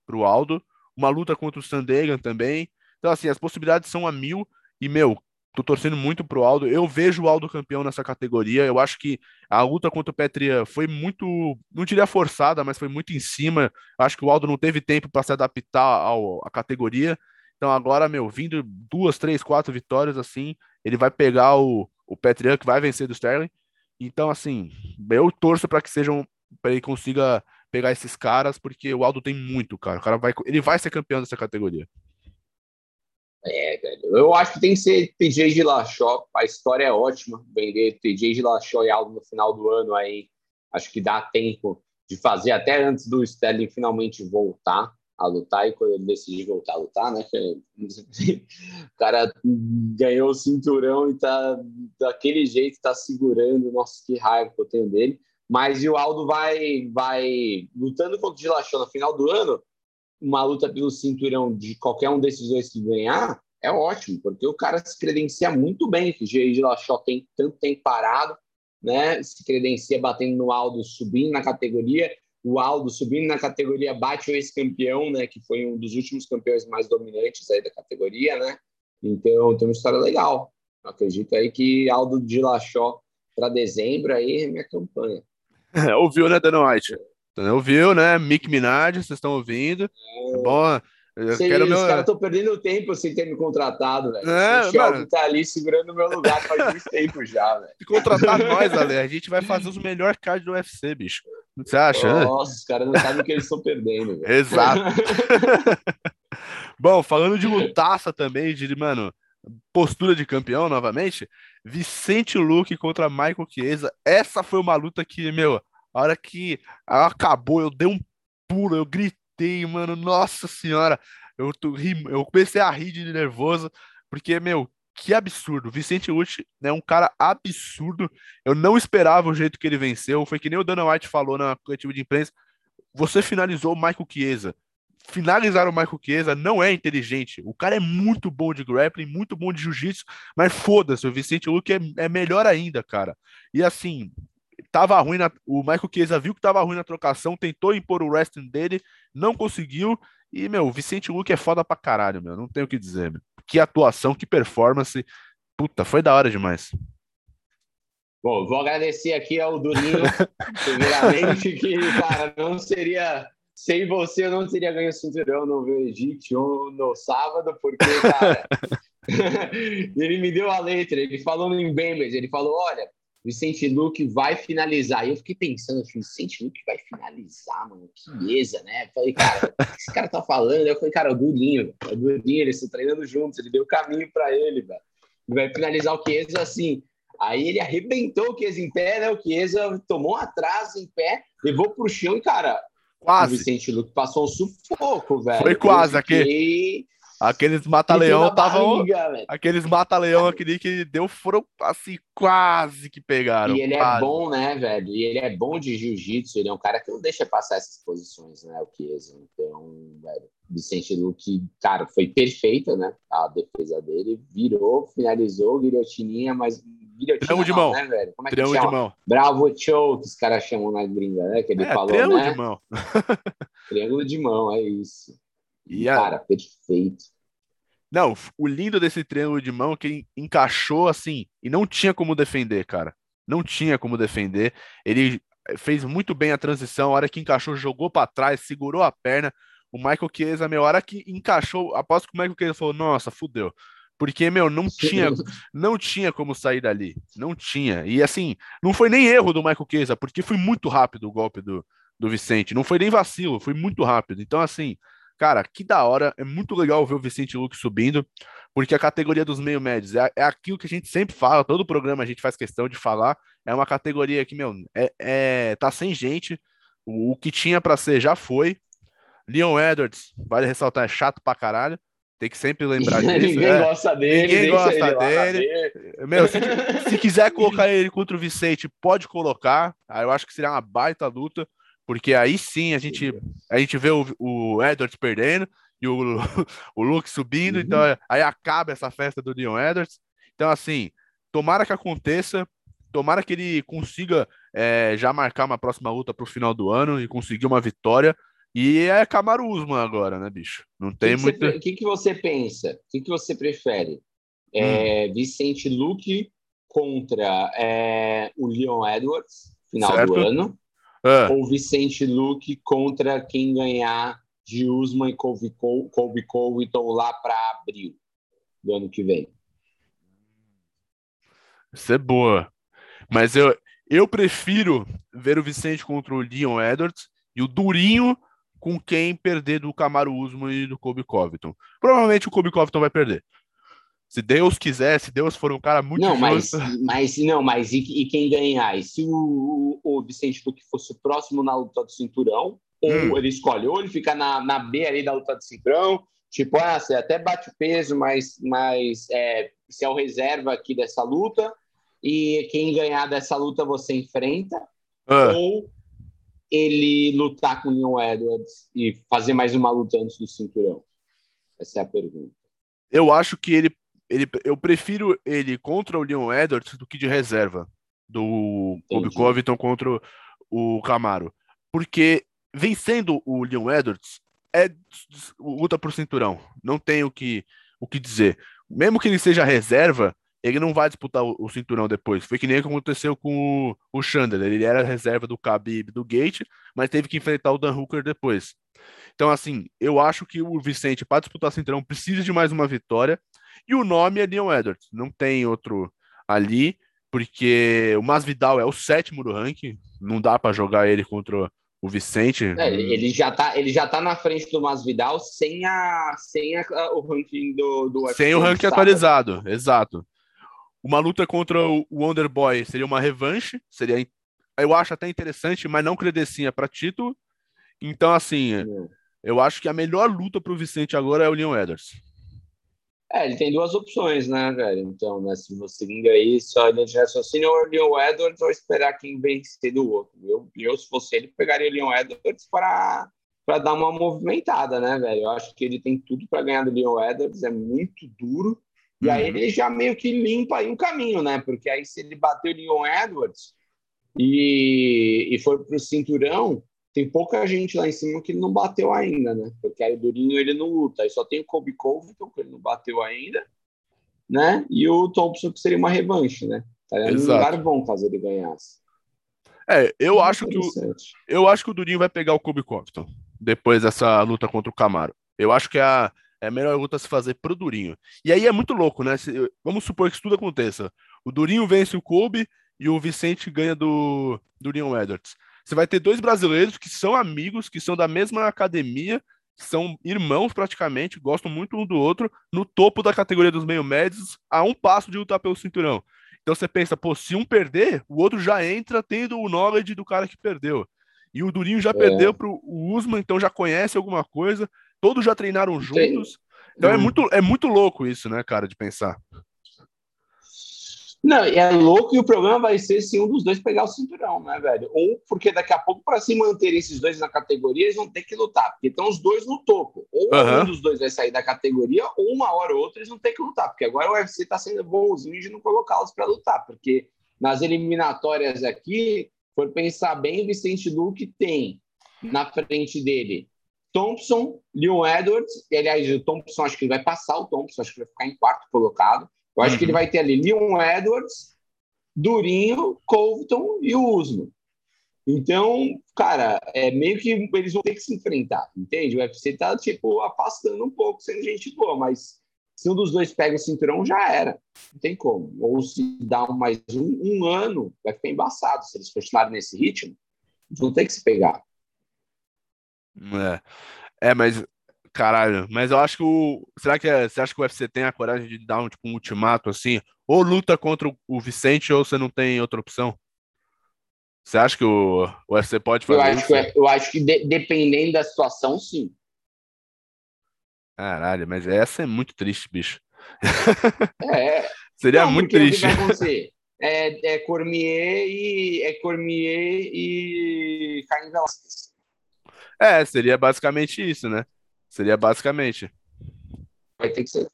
para o Aldo. Uma luta contra o Sandegan também. Então, assim, as possibilidades são a mil. E, meu, Tô torcendo muito pro Aldo. Eu vejo o Aldo campeão nessa categoria. Eu acho que a luta contra o Petria foi muito, não diria forçada, mas foi muito em cima. Acho que o Aldo não teve tempo para se adaptar ao, à categoria. Então agora, meu, vindo duas, três, quatro vitórias assim, ele vai pegar o, o Petria que vai vencer do Sterling. Então, assim, eu torço para que sejam para ele consiga pegar esses caras, porque o Aldo tem muito, cara. O cara vai, ele vai ser campeão dessa categoria. É, velho. Eu acho que tem que ser TJ de Lachó. A história é ótima. Vender TJ de Lachó e algo no final do ano aí. Acho que dá tempo de fazer até antes do Sterling finalmente voltar a lutar e quando ele decidir voltar a lutar, né? o cara ganhou o cinturão e tá daquele jeito, tá segurando. Nossa, que raiva que eu tenho dele. Mas e o Aldo vai, vai lutando contra o Dilachão no final do ano uma luta pelo cinturão de qualquer um desses dois que ganhar, é ótimo, porque o cara se credencia muito bem, que o Jair Dillashaw tem tanto tempo parado, né? Se credencia batendo no Aldo, subindo na categoria. O Aldo subindo na categoria bate o ex-campeão, né? Que foi um dos últimos campeões mais dominantes aí da categoria, né? Então tem uma história legal. Acredito aí que Aldo Dillashaw para dezembro aí é minha campanha. ouviu, né, Dana White? Ouviu, né? Mick Minaj, vocês estão ouvindo. É bom. Eu Sei, quero os meu... caras estão perdendo tempo sem ter me contratado, velho. É, o Shelby tá ali segurando o meu lugar faz muito tempo já, velho. Se contratar nós, Ale, a gente vai fazer os melhores cards do UFC, bicho. Você acha? Né? Nossa, os caras não sabem o que eles estão perdendo, velho. Exato. Bom, falando de lutaça também, de, mano, postura de campeão novamente, Vicente Luque contra Michael Chiesa. Essa foi uma luta que, meu, hora que acabou, eu dei um pulo, eu gritei, mano, nossa senhora. Eu, tô, eu comecei a rir de nervoso, porque, meu, que absurdo. Vicente Uchi é um cara absurdo. Eu não esperava o jeito que ele venceu. Foi que nem o Dana White falou na coletiva de imprensa. Você finalizou o Michael Chiesa. Finalizar o Michael Chiesa não é inteligente. O cara é muito bom de grappling, muito bom de jiu-jitsu, mas foda-se, o Vicente Luque é, é melhor ainda, cara. E assim, tava ruim, na, o Michael Chiesa viu que tava ruim na trocação, tentou impor o wrestling dele, não conseguiu. E, meu, o Vicente Luque é foda pra caralho, meu. Não tenho o que dizer, meu. Que atuação, que performance. Puta, foi da hora demais. Bom, vou agradecer aqui ao Durinho, primeiramente, que, cara, não seria. Sem você, eu não teria ganho o cinturão no Egito ou no sábado, porque, cara, ele me deu a letra, ele falou no Embembers, ele falou: olha, Vicente Luque vai finalizar. E eu fiquei pensando, Vicente Luque vai finalizar, mano, que mesa, né? Eu falei, cara, o que esse cara tá falando? Eu falei, cara, o Durinho, o Durinho, eles estão treinando juntos, ele deu caminho para ele, velho. Vai finalizar o Chiesa assim. Aí ele arrebentou o Chiesa em pé, né? O Chiesa tomou um atraso em pé, levou pro chão e, cara, quase. o Vicente Luque passou um sufoco, velho. Foi quase fiquei... aqui. Aqueles mata-leão estavam. Aqueles mata-leão aquele que deu foram assim, quase que pegaram. E ele é quase. é bom, né, velho? E ele é bom de jiu-jitsu, ele é um cara que não deixa passar essas posições, né? O Chiesa. Então, velho, Vicente Luque, cara, foi perfeita, né? A defesa dele, virou, finalizou, guilhotininha, mas guilhotina de mão. né, velho? Como é que chama? de mão. Bravo show, que os caras chamam na gringa, né? Que ele é, falou, triângulo né? de mão. triângulo de mão, é isso. E a... Cara, perfeito. Não, o lindo desse triângulo de mão é que encaixou assim e não tinha como defender, cara. Não tinha como defender. Ele fez muito bem a transição, a hora que encaixou, jogou para trás, segurou a perna. O Michael Chiesa, meu, a hora que encaixou, aposto que o Michael Chiesa falou: "Nossa, fudeu". Porque, meu, não tinha, não tinha como sair dali. Não tinha. E assim, não foi nem erro do Michael Chiesa, porque foi muito rápido o golpe do, do Vicente. Não foi nem vacilo, foi muito rápido. Então, assim, Cara, que da hora. É muito legal ver o Vicente Luque subindo, porque a categoria dos meio médios é, é aquilo que a gente sempre fala, todo programa a gente faz questão de falar. É uma categoria que, meu, é, é tá sem gente. O, o que tinha para ser já foi. Leon Edwards, vale ressaltar, é chato pra caralho. Tem que sempre lembrar disso. Ninguém é. gosta dele. Ninguém gosta dele. Meu, se, se, quiser colocar ele contra o Vicente, pode colocar. Aí eu acho que seria uma baita luta, porque aí sim a gente, a gente vê o, o Edwards perdendo e o, o Luke subindo. Uhum. Então aí acaba essa festa do Leon Edwards. Então, assim, tomara que aconteça. Tomara que ele consiga é, já marcar uma próxima luta para o final do ano e conseguir uma vitória. E é Camaro Usman agora, né, bicho? Não tem que muito. O que, que você pensa? O que, que você prefere? É, hum. Vicente Luque contra é, o Leon Edwards, final certo. do ano? É. Ou Vicente Luque contra quem ganhar de Usman e Colby, Colby Covington lá para abril do ano que vem? Isso é boa. Mas eu, eu prefiro ver o Vicente contra o Leon Edwards e o Durinho com quem perder do Camaro Usman e do Kobe Covington. Provavelmente o Kobe Covington vai perder. Se Deus quiser, se Deus for um cara muito não, mas, mas não, mas e, e, quem ganhar? E se o, o, o Vicente Duque fosse o próximo na luta do cinturão, ou hum. ele escolhe, ou ele fica na, na B ali da luta do cinturão, tipo, ah, você até bate o peso, mas, mas é, você é o reserva aqui dessa luta, e quem ganhar dessa luta você enfrenta, ah. ou ele lutar com o Leon Edwards e fazer mais uma luta antes do cinturão? Essa é a pergunta. Eu acho que ele, ele eu prefiro ele contra o Leon Edwards do que de reserva do Kobe Covington contra o Camaro. Porque vencendo o Leon Edwards é luta por cinturão. Não tem o que, o que dizer. Mesmo que ele seja reserva, ele não vai disputar o, o, cinturão depois. Foi que nem aconteceu com o, o Chandler. Ele era reserva do Khabib do Gate, mas teve que enfrentar o Dan Hooker depois. Então, assim, eu acho que o Vicente, para disputar o cinturão, precisa de mais uma vitória. E o nome é Leon Edwards. Não tem outro ali, porque o Masvidal é o sétimo do ranking. Não dá para jogar ele contra o Vicente. É, ele, já tá, ele já tá na frente do Masvidal sem, a, sem a, o ranking do, do Sem o ranking atualizado, exato. Uma luta contra o Wonderboy seria uma revanche, seria eu acho até interessante, mas não credencia para título. Então, assim, eu acho que a melhor luta para o Vicente agora é o Leon Edwards. É, ele tem duas opções, né, velho? Então, né, se você liga aí, só ele de raciocínio ou o Leon Edwards ou esperar quem vencer do outro. Eu, eu, se fosse ele, pegaria o Leon Edwards para para dar uma movimentada, né, velho? Eu acho que ele tem tudo para ganhar do Leon Edwards, é muito duro. E uhum. aí ele já meio que limpa aí um caminho, né? Porque aí se ele bater o Leon Edwards e, e for pro cinturão, tem pouca gente lá em cima que ele não bateu ainda, né? Porque aí o Durinho ele não luta. Aí só tem o Kobe Covington, que ele não bateu ainda, né? E o Thompson, que seria uma revanche, né? Tá num lugar bom caso ele ganhasse. É, eu acho que o, eu acho que o Durinho vai pegar o Kobe Covington depois dessa luta contra o Camaro. Eu acho que é a é a melhor luta a se fazer pro Durinho. E aí é muito louco, né? Se, vamos supor que isso tudo aconteça. O Durinho vence o Kobe e o Vicente ganha do, do Leon Edwards. Você vai ter dois brasileiros que são amigos, que são da mesma academia, são irmãos praticamente, gostam muito um do outro, no topo da categoria dos meio médios, a um passo de lutar pelo cinturão. Então você pensa, pô, se um perder, o outro já entra tendo o knowledge do cara que perdeu. E o Durinho já é. perdeu pro Usman, então já conhece alguma coisa. Todos já treinaram juntos. Então é, hum. muito, é muito louco isso, né, cara, de pensar. Não, é louco e o problema vai ser se um dos dois pegar o cinturão, né, velho? Ou porque daqui a pouco, para se manter esses dois na categoria, eles vão ter que lutar, porque estão os dois no topo. Ou uhum. um dos dois vai sair da categoria, ou uma hora ou outra eles vão ter que lutar, porque agora o UFC está sendo bonzinho de não colocá-los para lutar, porque nas eliminatórias aqui, for pensar bem, o Vicente Luque tem na frente dele Thompson, Leon Edwards, e aliás, o Thompson acho que ele vai passar o Thompson, acho que vai ficar em quarto colocado. Eu acho uhum. que ele uhum. vai ter ali Leon Edwards, Durinho, Colton e o Usman. Então, cara, é meio que eles vão ter que se enfrentar, entende? O UFC tá, tipo, afastando um pouco, sendo gente boa, mas se um dos dois pega o cinturão, já era. Não tem como. Ou se dá mais um, um ano, vai ficar embaçado. Se eles continuarem nesse ritmo, vão ter que se pegar. É, é mas, Caralho, mas eu acho que o. Será que é... você acha que o UFC tem a coragem de dar um, tipo, um ultimato assim? Ou luta contra o Vicente ou você não tem outra opção? Você acha que o, o UFC pode fazer eu acho isso? Que, eu acho que de, dependendo da situação, sim. Caralho, mas essa é muito triste, bicho. É. Seria não, muito triste. O que vai acontecer? É, é Cormier e é Cormier e Caim Velasquez. É, seria basicamente isso, né? Seria basicamente. Vai ter que ser.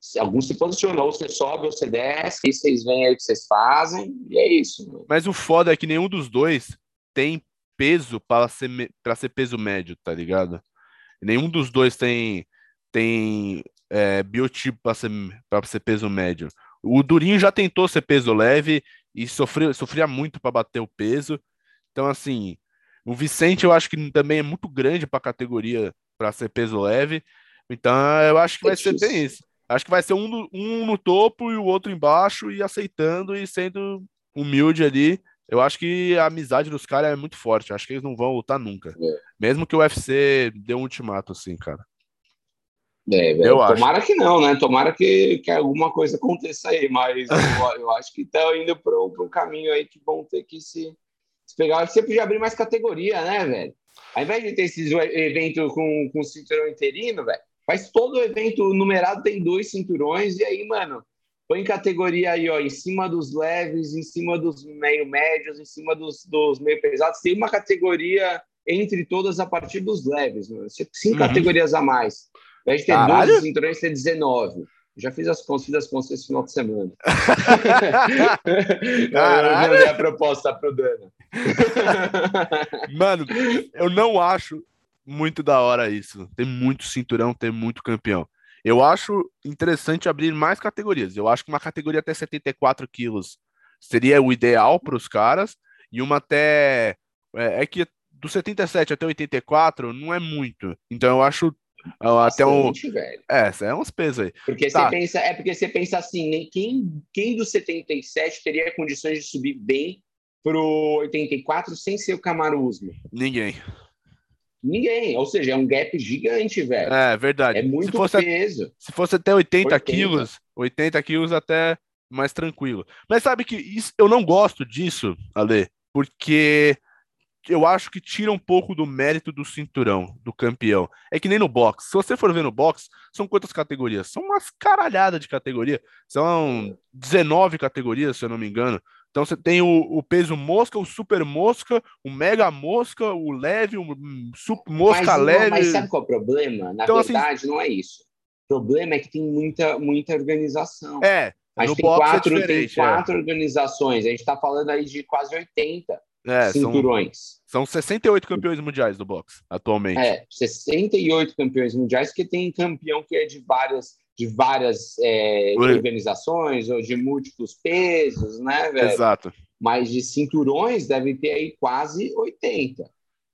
Se algum se posicionou, você sobe ou você desce, e vocês veem aí o que vocês fazem, e é isso. Mas o foda é que nenhum dos dois tem peso para ser, pra ser peso médio, tá ligado? Nenhum dos dois tem, tem é, biotipo para ser, pra ser peso médio. O Durinho já tentou ser peso leve e sofreu, sofria muito para bater o peso. Então, assim, o Vicente eu acho que também é muito grande para a categoria para ser peso leve. Então, eu acho que vai ser bem isso. Acho que vai ser um, no, um no topo e o outro embaixo e aceitando e sendo humilde ali. Eu acho que a amizade dos caras é muito forte. Acho que eles não vão lutar nunca. É. Mesmo que o UFC dê um ultimato, assim, cara. É, eu Tomara acho. que não, né? Tomara que, que alguma coisa aconteça aí, mas eu, eu acho que estão indo para um caminho aí que vão ter que se, se pegar. Você podia abrir mais categoria, né, velho? Ao invés de ter esses eventos com, com cinturão interino, velho, faz todo evento numerado, tem dois cinturões, e aí, mano, põe categoria aí, ó, em cima dos leves, em cima dos meio médios, em cima dos, dos meio pesados. Tem uma categoria entre todas a partir dos leves, mano. Cinco uhum. categorias a mais. Ao invés de ter Caralho? 12 cinturões, ter 19. Já fiz as contas, fiz as contas esse final de semana. Caralho. Eu mandei a proposta pro Dana. Mano, eu não acho muito da hora isso. Tem muito cinturão, tem muito campeão. Eu acho interessante abrir mais categorias. Eu acho que uma categoria até 74 quilos seria o ideal para os caras, e uma até. É, é que do 77 até 84 não é muito. Então eu acho até um. Velho. É, é uns pesos aí. Porque tá. você pensa, é porque você pensa assim, né? quem, quem do 77 teria condições de subir bem pro 84 sem ser o Camaro Usman? Ninguém. Ninguém, ou seja, é um gap gigante, velho. É, verdade. É muito se fosse, peso. Se fosse até 80, 80 quilos, 80 quilos até mais tranquilo. Mas sabe que isso, eu não gosto disso, Ale, porque eu acho que tira um pouco do mérito do cinturão, do campeão. É que nem no boxe. Se você for ver no boxe, são quantas categorias? São umas caralhadas de categoria. São 19 categorias, se eu não me engano. Então você tem o, o peso mosca, o super mosca, o mega mosca, o leve, o super mosca mas, leve. Mas sabe qual é o problema? Na então, assim, verdade, assim, não é isso. O problema é que tem muita, muita organização. É. Mas tem é quatro, é tem quatro é. organizações. A gente está falando aí de quase 80 é, cinturões. São, são 68 campeões mundiais do boxe, atualmente. É, 68 campeões mundiais, que tem campeão que é de várias, de várias é, organizações, ou de múltiplos pesos, né, velho? Exato. Mas de cinturões deve ter aí quase 80.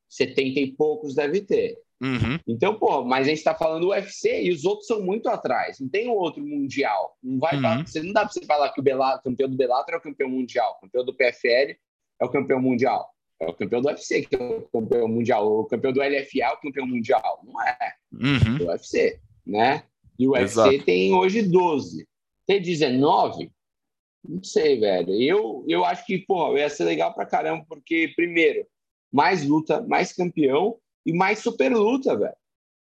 70 e poucos deve ter. Uhum. Então, pô, mas a gente tá falando do UFC e os outros são muito atrás. Não tem outro mundial. Não vai uhum. você não dá para você falar que o Bellator, campeão do Bellator é o campeão mundial, campeão do PFL é o campeão mundial. É o campeão do UFC que é o campeão mundial. O campeão do LFA é o campeão mundial. Não é. Uhum. O UFC, né? E o Exato. UFC tem hoje 12. Tem 19? Não sei, velho. Eu, eu acho que, pô, ia ser legal pra caramba, porque, primeiro, mais luta, mais campeão e mais super luta, velho.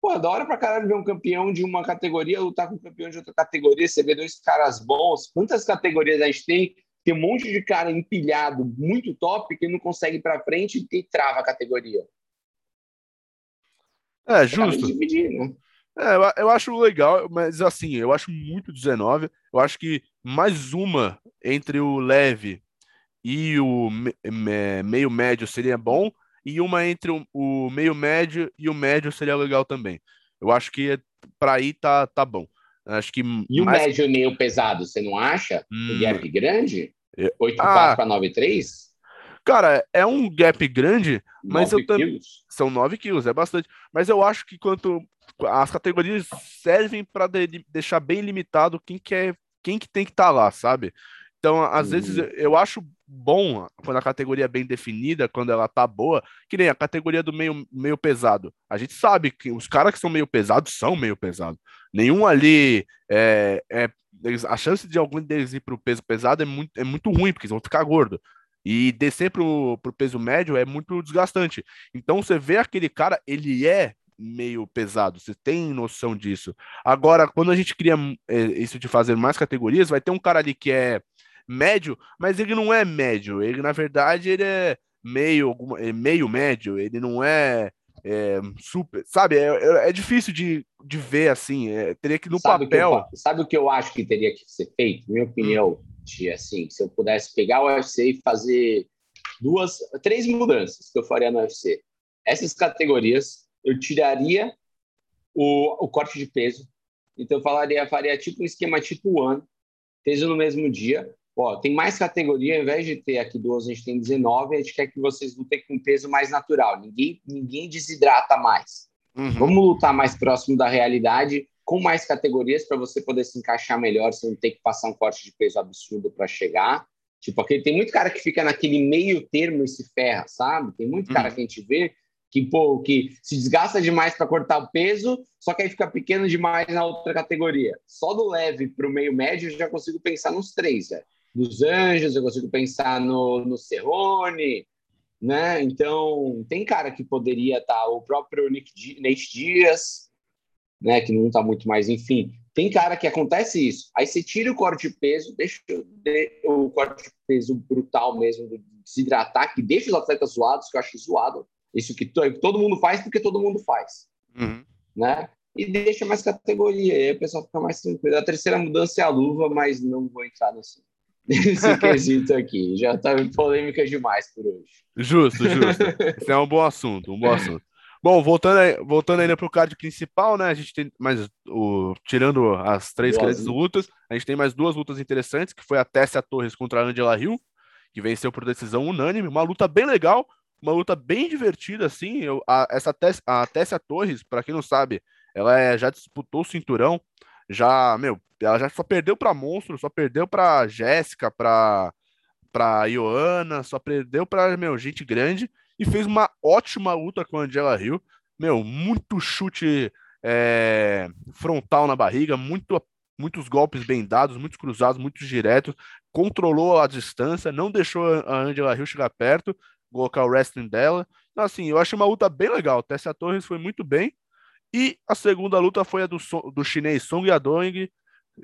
Pô, da hora pra caralho ver um campeão de uma categoria lutar com um campeão de outra categoria. Você vê dois caras bons. Quantas categorias a gente tem tem um monte de cara empilhado, muito top, que não consegue ir para frente e trava a categoria. É, justo. Dividir, né? É, eu, eu acho legal, mas assim, eu acho muito 19. Eu acho que mais uma entre o leve e o me, me, meio médio seria bom, e uma entre o, o, meio médio e o médio seria legal também. Eu acho que para aí tá, tá bom. Acho que e mais... o médio e meio pesado, você não acha? Hum... O gap grande? 8,4 ah, para 9,3? Cara, é um gap grande, mas eu também. São 9 quilos, é bastante. Mas eu acho que quanto. As categorias servem para de... deixar bem limitado quem quer, quem que tem que estar tá lá, sabe? Então, às uhum. vezes, eu acho bom quando a categoria é bem definida, quando ela tá boa, que nem a categoria do meio, meio pesado. A gente sabe que os caras que são meio pesados são meio pesados. Nenhum ali é, é a chance de algum deles ir para o peso pesado é muito, é muito ruim, porque eles vão ficar gordo. E descer para o peso médio é muito desgastante. Então você vê aquele cara, ele é meio pesado, você tem noção disso. Agora, quando a gente cria é, isso de fazer mais categorias, vai ter um cara ali que é médio, mas ele não é médio, ele na verdade ele é meio, é meio médio, ele não é, é super, sabe? É, é, é, difícil de, de ver assim, é, teria que no sabe papel. Que eu, sabe o que eu acho que teria que ser feito? Minha opinião, hum. de assim, se eu pudesse pegar o UFC e fazer duas, três mudanças que eu faria no UFC. Essas categorias eu tiraria o, o corte de peso. Então, eu falaria, faria tipo um esquema tipo ano, peso no mesmo dia. Ó, tem mais categoria, ao invés de ter aqui duas, a gente tem 19, a gente quer que vocês lutem com peso mais natural. Ninguém, ninguém desidrata mais. Uhum. Vamos lutar mais próximo da realidade, com mais categorias para você poder se encaixar melhor, você não ter que passar um corte de peso absurdo para chegar. Tipo, aquele, tem muito cara que fica naquele meio termo e se ferra, sabe? Tem muito cara uhum. que a gente vê que, pô, que se desgasta demais para cortar o peso, só que aí fica pequeno demais na outra categoria. Só do leve para o meio médio eu já consigo pensar nos três, velho. Dos Anjos, eu consigo pensar no, no Cerrone, né? Então, tem cara que poderia estar, tá, o próprio Nick, Nate Dias, né? Que não está muito mais, enfim. Tem cara que acontece isso. Aí você tira o corte de peso, deixa o corte de peso brutal mesmo, de desidratar, que deixa os atletas zoados, que eu acho zoado. Isso que todo mundo faz porque todo mundo faz. Uhum. Né? E deixa mais categoria, aí o pessoal fica mais tranquilo. A terceira mudança é a luva, mas não vou entrar nesse, nesse quesito aqui. Já tá polêmica demais por hoje. Justo, justo. Esse é um bom assunto, um bom assunto. Bom, voltando, aí, voltando ainda para o card principal, né? A gente tem mais o tirando as três grandes lutas, a gente tem mais duas lutas interessantes, que foi a Tessia Torres contra a Angela Hill, que venceu por decisão unânime, uma luta bem legal, uma luta bem divertida, assim. Eu, a, essa Tess, a Tessia Torres, para quem não sabe, ela é, já disputou o cinturão, já, meu, ela já só perdeu para Monstro, só perdeu para Jéssica, para para Ioana, só perdeu para meu gente grande e fez uma ótima luta com a Angela Hill. Meu, muito chute é, frontal na barriga, muito, muitos golpes bem dados, muitos cruzados, muitos diretos, controlou a distância, não deixou a Angela Hill chegar perto colocar o wrestling dela. Então, assim, eu achei uma luta bem legal. Tessia Torres foi muito bem. E a segunda luta foi a do, do chinês Song Yadong,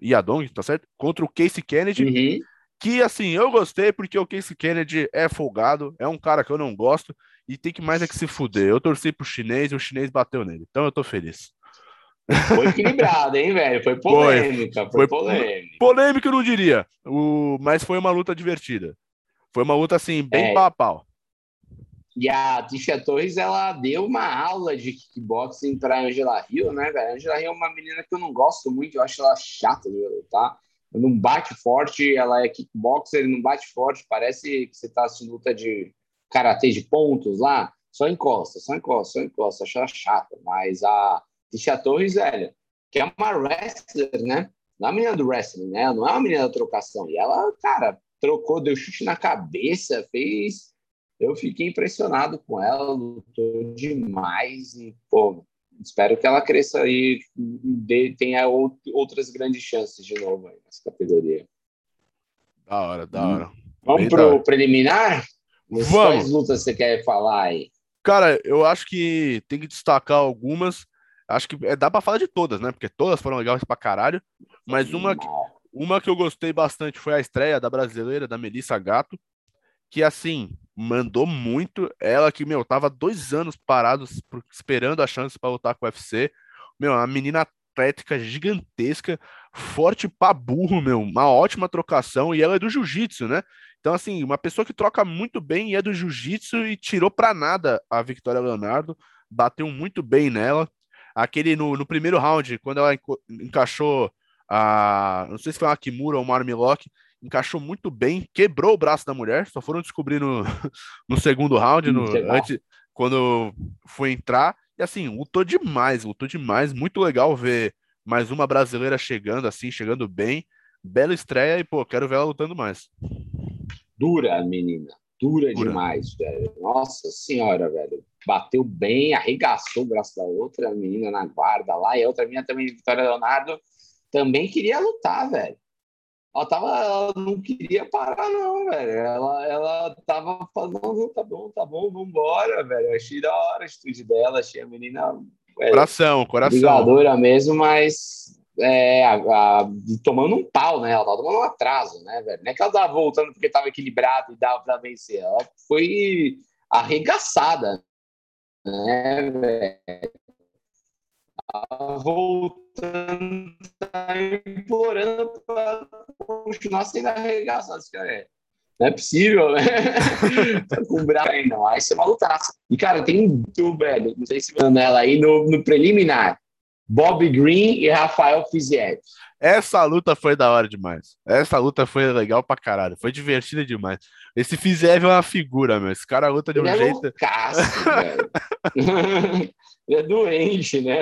Yadong, tá certo? Contra o Casey Kennedy. Uhum. Que, assim, eu gostei porque o Casey Kennedy é folgado, é um cara que eu não gosto e tem que mais é que se fuder. Eu torci pro chinês e o chinês bateu nele. Então eu tô feliz. Foi equilibrado, hein, velho? Foi polêmica, foi, foi, polêmica. Polêmica eu não diria, o, mas foi uma luta divertida. Foi uma luta, assim, bem é. pau a pau. E a Tisha Torres, ela deu uma aula de kickboxing para Angela Hill, né, velho? Angela Hill é uma menina que eu não gosto muito, eu acho ela chata de lutar. Não bate forte, ela é kickboxer, não bate forte, parece que você tá assistindo luta de karatê de pontos lá, só encosta, só encosta, só encosta, acho ela chata. Mas a Tisha Torres, velho, que é uma wrestler, né? Não é a menina do wrestling, né? Não é uma menina da trocação. E ela, cara, trocou, deu chute na cabeça, fez eu fiquei impressionado com ela, lutou demais e, pô, espero que ela cresça aí e tenha outras grandes chances de novo aí nessa categoria. Da hora, da hora. Vamos para o preliminar? Vamos. Quais lutas você quer falar aí? Cara, eu acho que tem que destacar algumas. Acho que é, dá para falar de todas, né? Porque todas foram legais pra caralho. Mas uma que, uma que eu gostei bastante foi a estreia da brasileira, da Melissa Gato. Que assim, mandou muito. Ela que, meu, tava dois anos parados esperando a chance para lutar com o UFC. Meu, uma menina atlética gigantesca, forte pra burro, meu, uma ótima trocação. E ela é do jiu-jitsu, né? Então, assim, uma pessoa que troca muito bem e é do jiu-jitsu e tirou pra nada a Victoria Leonardo, bateu muito bem nela. Aquele no, no primeiro round, quando ela encaixou a. Não sei se foi uma Kimura ou uma Armlock, encaixou muito bem, quebrou o braço da mulher, só foram descobrir no, no segundo round, no, antes, quando foi entrar. E assim, lutou demais, lutou demais. Muito legal ver mais uma brasileira chegando assim, chegando bem. Bela estreia e, pô, quero ver ela lutando mais. dura, menina. Dura, dura, demais, velho. Nossa senhora, velho. Bateu bem, arregaçou o braço da outra menina na guarda lá, e a outra menina também, Vitória Leonardo, também queria lutar, velho. Ela, tava, ela não queria parar, não, velho. Ela, ela tava falando, tá bom, tá bom, vambora, velho. Eu achei da hora a atitude dela, achei a menina. Velho, coração, coração. Brigadora mesmo, mas é, a, a, tomando um pau, né? Ela tava tomando um atraso, né, velho? Não é que ela tava voltando porque tava equilibrado e dava pra vencer. Ela foi arregaçada, né, velho? Voltando, tá implorando pra continuar sendo arregaçada. Cara, é. Não é possível, né? tá com bravo aí, não. Aí você é uma lutaça. E, cara, tem tu, velho. Não sei se você ela aí no, no preliminar. Bob Green e Rafael Fiziev. Essa luta foi da hora demais. Essa luta foi legal pra caralho. Foi divertida demais. Esse Fiziev é uma figura, meu. Esse cara luta de um Ele jeito. É loucaço, velho. Ele é doente, né?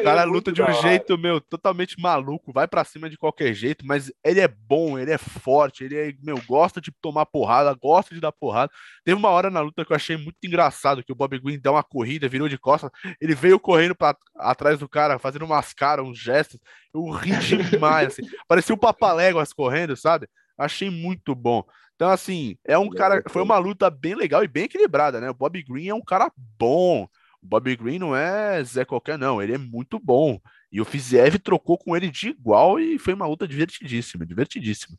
O cara é luta de um jeito, meu, totalmente maluco, vai para cima de qualquer jeito, mas ele é bom, ele é forte, ele é, meu, gosta de tomar porrada, gosta de dar porrada. Teve uma hora na luta que eu achei muito engraçado, que o Bob Green deu uma corrida, virou de costas, ele veio correndo para atrás do cara, fazendo umas caras, uns gestos. Eu ri demais, assim. Parecia o Papaléguas correndo, sabe? Achei muito bom. Então, assim, é um cara. Foi uma luta bem legal e bem equilibrada, né? O Bob Green é um cara bom. O Bobby Green não é Zé qualquer, não. Ele é muito bom. E o Fiziev trocou com ele de igual e foi uma luta divertidíssima, divertidíssima.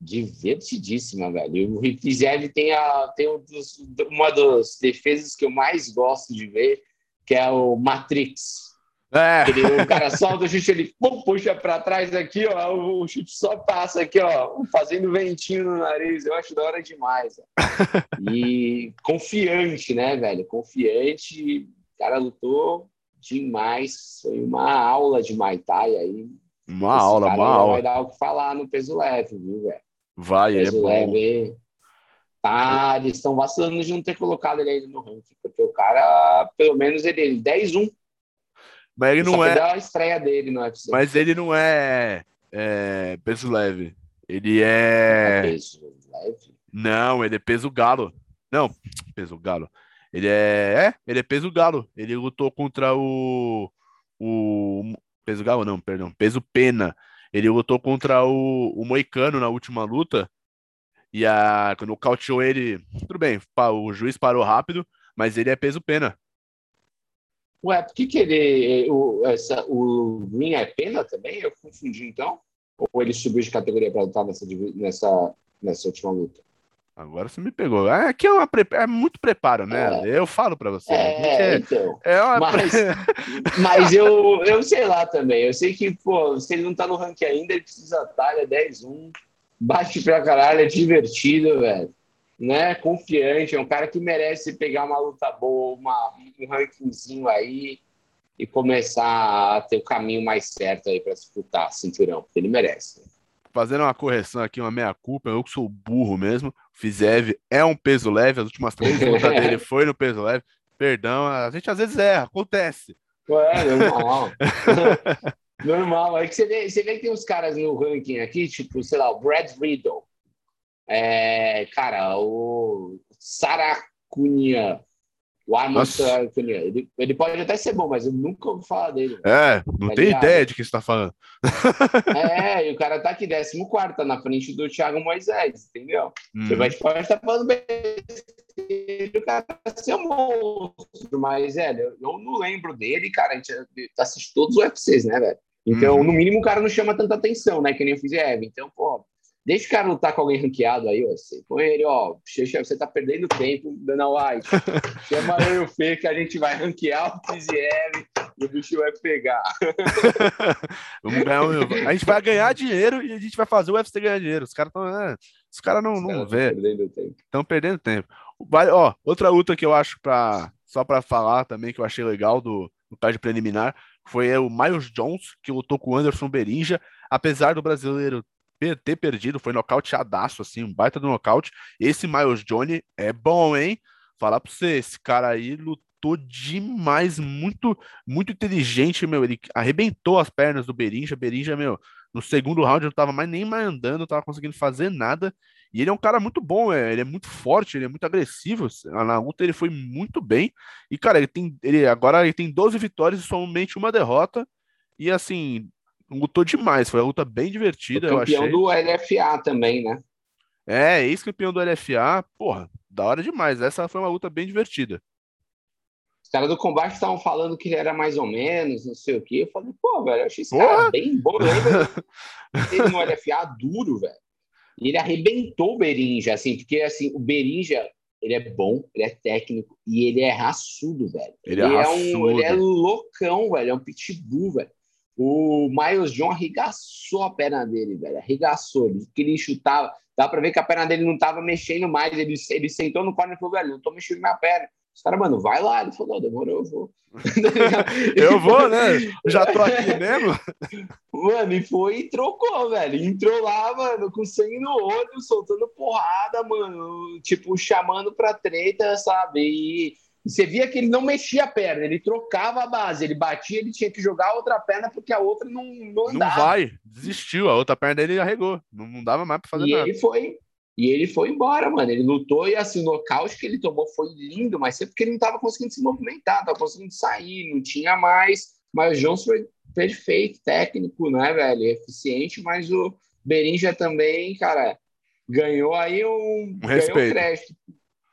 Divertidíssima, velho. O Fiziev tem, a, tem um dos, uma das defesas que eu mais gosto de ver, que é o Matrix. É. Ele, o cara solta o chute, ele pum, puxa para trás aqui, ó, o chute só passa aqui, ó, fazendo ventinho no nariz. Eu acho da hora demais. E confiante, né, velho? Confiante. O cara lutou demais. Foi uma aula de Muay Thai aí. Uma Esse aula, uma aula. Vai dar o que falar no peso leve, viu, velho? Vai, peso é bom. leve. Tá, eles estão vacilando de não ter colocado ele no ranking, porque o cara, pelo menos, ele 10-1 mas ele não é. a estreia dele no UFC. Mas ele não é, é peso leve. Ele é. é peso leve? Não, ele é peso galo. Não, peso galo. Ele é. É, ele é peso galo. Ele lutou contra o. O. Peso galo, não, perdão. Peso pena. Ele lutou contra o, o Moicano na última luta. E a, quando cauteou ele. Tudo bem, o juiz parou rápido, mas ele é peso pena. Ué, por que, que ele. O, essa, o Green é pena também? Eu confundi então? Ou ele subiu de categoria para lutar nessa, nessa, nessa última luta? Agora você me pegou. É, aqui é, uma, é muito preparo, né? É. Eu falo para você. É, é, então. É uma... mas, mas eu, eu sei lá também. Eu sei que, pô, se ele não tá no ranking ainda, ele precisa talha 10-1. Bate pra caralho, é divertido, velho né, confiante, é um cara que merece pegar uma luta boa, uma, um rankingzinho aí e começar a ter o caminho mais certo aí para disputar cinturão, porque ele merece. Fazendo uma correção aqui, uma meia-culpa, eu que sou burro mesmo, Fizev é um peso leve, as últimas três lutas dele foi no peso leve, perdão, a gente às vezes erra, acontece. É, normal. normal, é que você vê, você vê que tem uns caras no ranking aqui, tipo, sei lá, o Brad Riddle, é, cara, o Saracunha, o Armand Saracunha, ele, ele pode até ser bom, mas eu nunca ouvi falar dele. É, não tá tem ligado? ideia de que você tá falando. É, e o cara tá aqui 14, tá na frente do Thiago Moisés, entendeu? Hum. Você vai pode estar falando bem o cara ser um monstro, mas, velho, eu não lembro dele, cara, a gente assiste todos os UFCs, né, velho? Então, uhum. no mínimo, o cara não chama tanta atenção, né? Que nem eu fiz Eve. Então, pô, Deixa o cara lutar com alguém ranqueado aí. Assim. Põe ele, ó. Você tá perdendo tempo, Dana White. Chama eu e o Fê que a gente vai ranquear o Kiziev e o bicho vai pegar. Ganhar, a gente vai ganhar dinheiro e a gente vai fazer o UFC ganhar dinheiro. Os caras estão. É, os caras não, não vê. Estão perdendo tempo. Vai, ó, outra luta que eu acho para só para falar também que eu achei legal do, do card preliminar foi o Miles Jones que lutou com o Anderson Berinja, apesar do brasileiro ter perdido, foi nocauteadaço, assim, um baita do nocaute. Esse Miles Johnny é bom, hein? Falar pra você, esse cara aí lutou demais, muito, muito inteligente, meu. Ele arrebentou as pernas do Berinja. Berinja, meu, No segundo round não tava mais nem mais andando, não tava conseguindo fazer nada. E ele é um cara muito bom, é, ele é muito forte, ele é muito agressivo. Na luta ele foi muito bem. E, cara, ele tem. Ele, agora ele tem 12 vitórias e somente uma derrota. E assim, lutou demais. Foi uma luta bem divertida. Campeão achei. do LFA também, né? É, ex-campeão do LFA. Porra, da hora demais. Essa foi uma luta bem divertida. Os caras do combate estavam falando que ele era mais ou menos, não sei o quê. Eu falei, pô, velho, eu achei esse Porra. cara bem bom. Ele no LFA duro, velho. E ele arrebentou o Berinja, assim, porque assim, o Berinja, ele é bom, ele é técnico e ele é raçudo, velho. Ele, ele é, é, um, ele é loucão, velho, é um pitbull, velho. O Miles John arregaçou a perna dele, velho. Arregaçou. Ele, que ele chutava. Dá pra ver que a perna dele não tava mexendo mais. Ele, ele sentou no corner e falou, velho, não tô mexendo minha perna. Os caras, mano, vai lá. Ele falou, demorou, eu vou. eu vou, né? Já tô aqui mesmo. Mano, e foi e trocou, velho. Entrou lá, mano, com sangue no olho, soltando porrada, mano. Tipo, chamando pra treta, sabe? E você via que ele não mexia a perna, ele trocava a base, ele batia, ele tinha que jogar a outra perna porque a outra não, não andava. Não vai, desistiu, a outra perna dele arregou, não, não dava mais pra fazer e nada. Ele foi, e ele foi embora, mano. Ele lutou e assim, o nocaute que ele tomou foi lindo, mas sempre porque ele não estava conseguindo se movimentar, não tava conseguindo sair, não tinha mais. Mas o Johnson foi perfeito, técnico, né, velho? Eficiente, mas o Berinja também, cara, ganhou aí um, um respeito. crédito.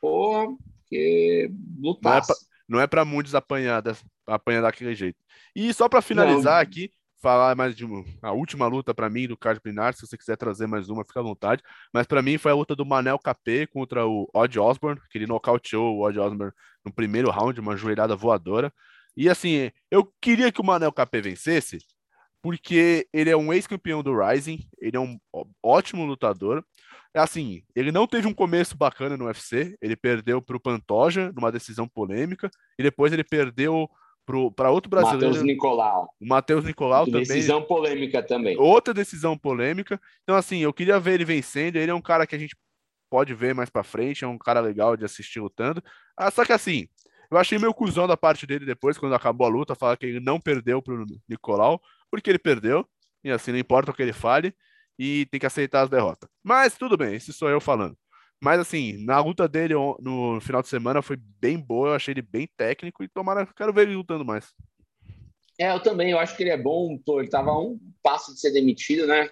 Porra, porque lutasse. Não é para é muitos apanhar, apanhar daquele jeito. E só para finalizar não. aqui, falar mais de uma, a última luta para mim do card Pinar, se você quiser trazer mais uma, fica à vontade. Mas para mim foi a luta do Manel KP contra o Odd Osborne, que ele nocauteou o Odd Osborne no primeiro round, uma joelhada voadora. E assim, eu queria que o Manel KP vencesse, porque ele é um ex-campeão do Rising, ele é um ótimo lutador. Assim, ele não teve um começo bacana no UFC, ele perdeu para o Pantoja numa decisão polêmica, e depois ele perdeu para outro brasileiro. Matheus Nicolau. O Matheus Nicolau também. Decisão polêmica também. Outra decisão polêmica. Então, assim, eu queria ver ele vencendo. Ele é um cara que a gente pode ver mais para frente, é um cara legal de assistir lutando. Ah, só que assim, eu achei meio cuzão da parte dele depois, quando acabou a luta, falar que ele não perdeu pro Nicolau, porque ele perdeu. E assim, não importa o que ele fale, e tem que aceitar as derrotas. Mas tudo bem, esse sou eu falando. Mas assim, na luta dele no final de semana foi bem boa, eu achei ele bem técnico e tomara, quero ver ele lutando mais. É, eu também, eu acho que ele é bom, ele tava a um passo de ser demitido, né?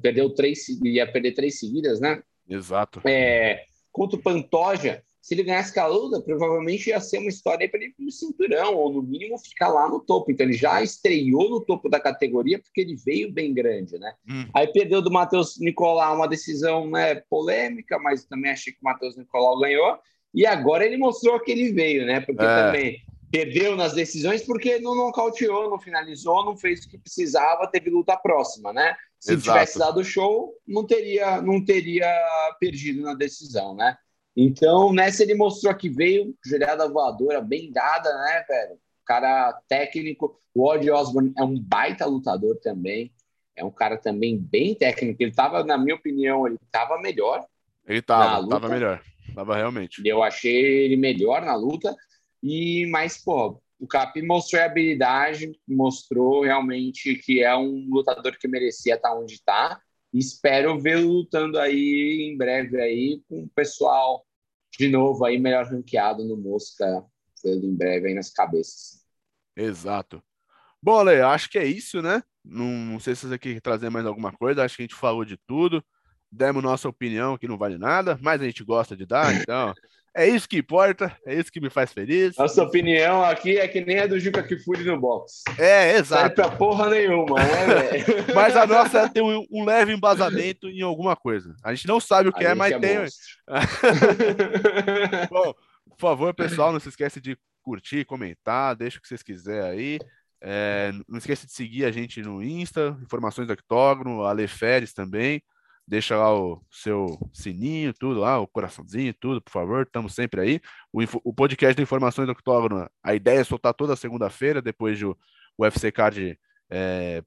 Perdeu três, ia perder três seguidas, né? Exato. É, contra o Pantoja, se ele ganhasse com a luta, provavelmente ia ser uma história para ele ir no cinturão, ou no mínimo ficar lá no topo. Então ele já estreou no topo da categoria porque ele veio bem grande, né? Hum. Aí perdeu do Matheus Nicolau uma decisão né, polêmica, mas também achei que o Matheus Nicolau ganhou. E agora ele mostrou que ele veio, né? Porque é. também perdeu nas decisões porque não nocauteou, não finalizou, não fez o que precisava, teve luta próxima, né? Se Exato. tivesse dado show, não teria, não teria perdido na decisão, né? Então, nessa ele mostrou que veio, joelhada voadora, bem dada, né, velho? Cara técnico. O Odd Osborne é um baita lutador também. É um cara também bem técnico. Ele tava, na minha opinião, ele tava melhor. Ele tava, tava melhor. Tava realmente. Eu achei ele melhor na luta. E, mas, pô, o Capi mostrou a habilidade, mostrou realmente que é um lutador que merecia estar onde está espero vê-lo lutando aí em breve aí com o pessoal de novo aí melhor ranqueado no Mosca em breve aí nas cabeças. Exato. Bom, Ale, acho que é isso, né? Não, não sei se você quer trazer mais alguma coisa, acho que a gente falou de tudo, demos nossa opinião que não vale nada, mas a gente gosta de dar, então é isso que importa, é isso que me faz feliz. Nossa opinião aqui é que nem a do Juca Kifuri no box. É, exato. Sai pra porra nenhuma, né, Mas a nossa tem um, um, leve embasamento em alguma coisa. A gente não sabe o que a é, mas é tem. Bom, por favor, pessoal, não se esqueça de curtir, comentar, deixa o que vocês quiserem aí. É, não esqueça de seguir a gente no Insta, informações do Octógono, a Leferes também deixa lá o seu sininho, tudo lá, o coraçãozinho, tudo, por favor, estamos sempre aí. O, o podcast de informações do Octógono, a ideia é soltar toda segunda-feira, depois do UFC Card é,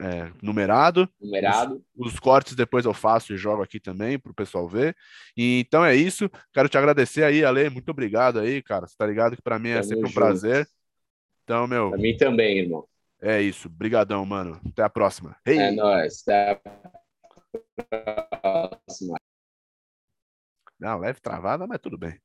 é, numerado. Numerado. Os, os, cortes depois eu faço e jogo aqui também para o pessoal ver. E, então é isso. Quero te agradecer aí, Ale. Muito obrigado aí, cara. Você tá ligado que para mim é sempre um prazer. Então, meu. Para mim também, irmão. É isso. Brigadão, mano. Até a próxima. Hey. É nóis. Até a próxima. Não, leve travada, mas tudo bem.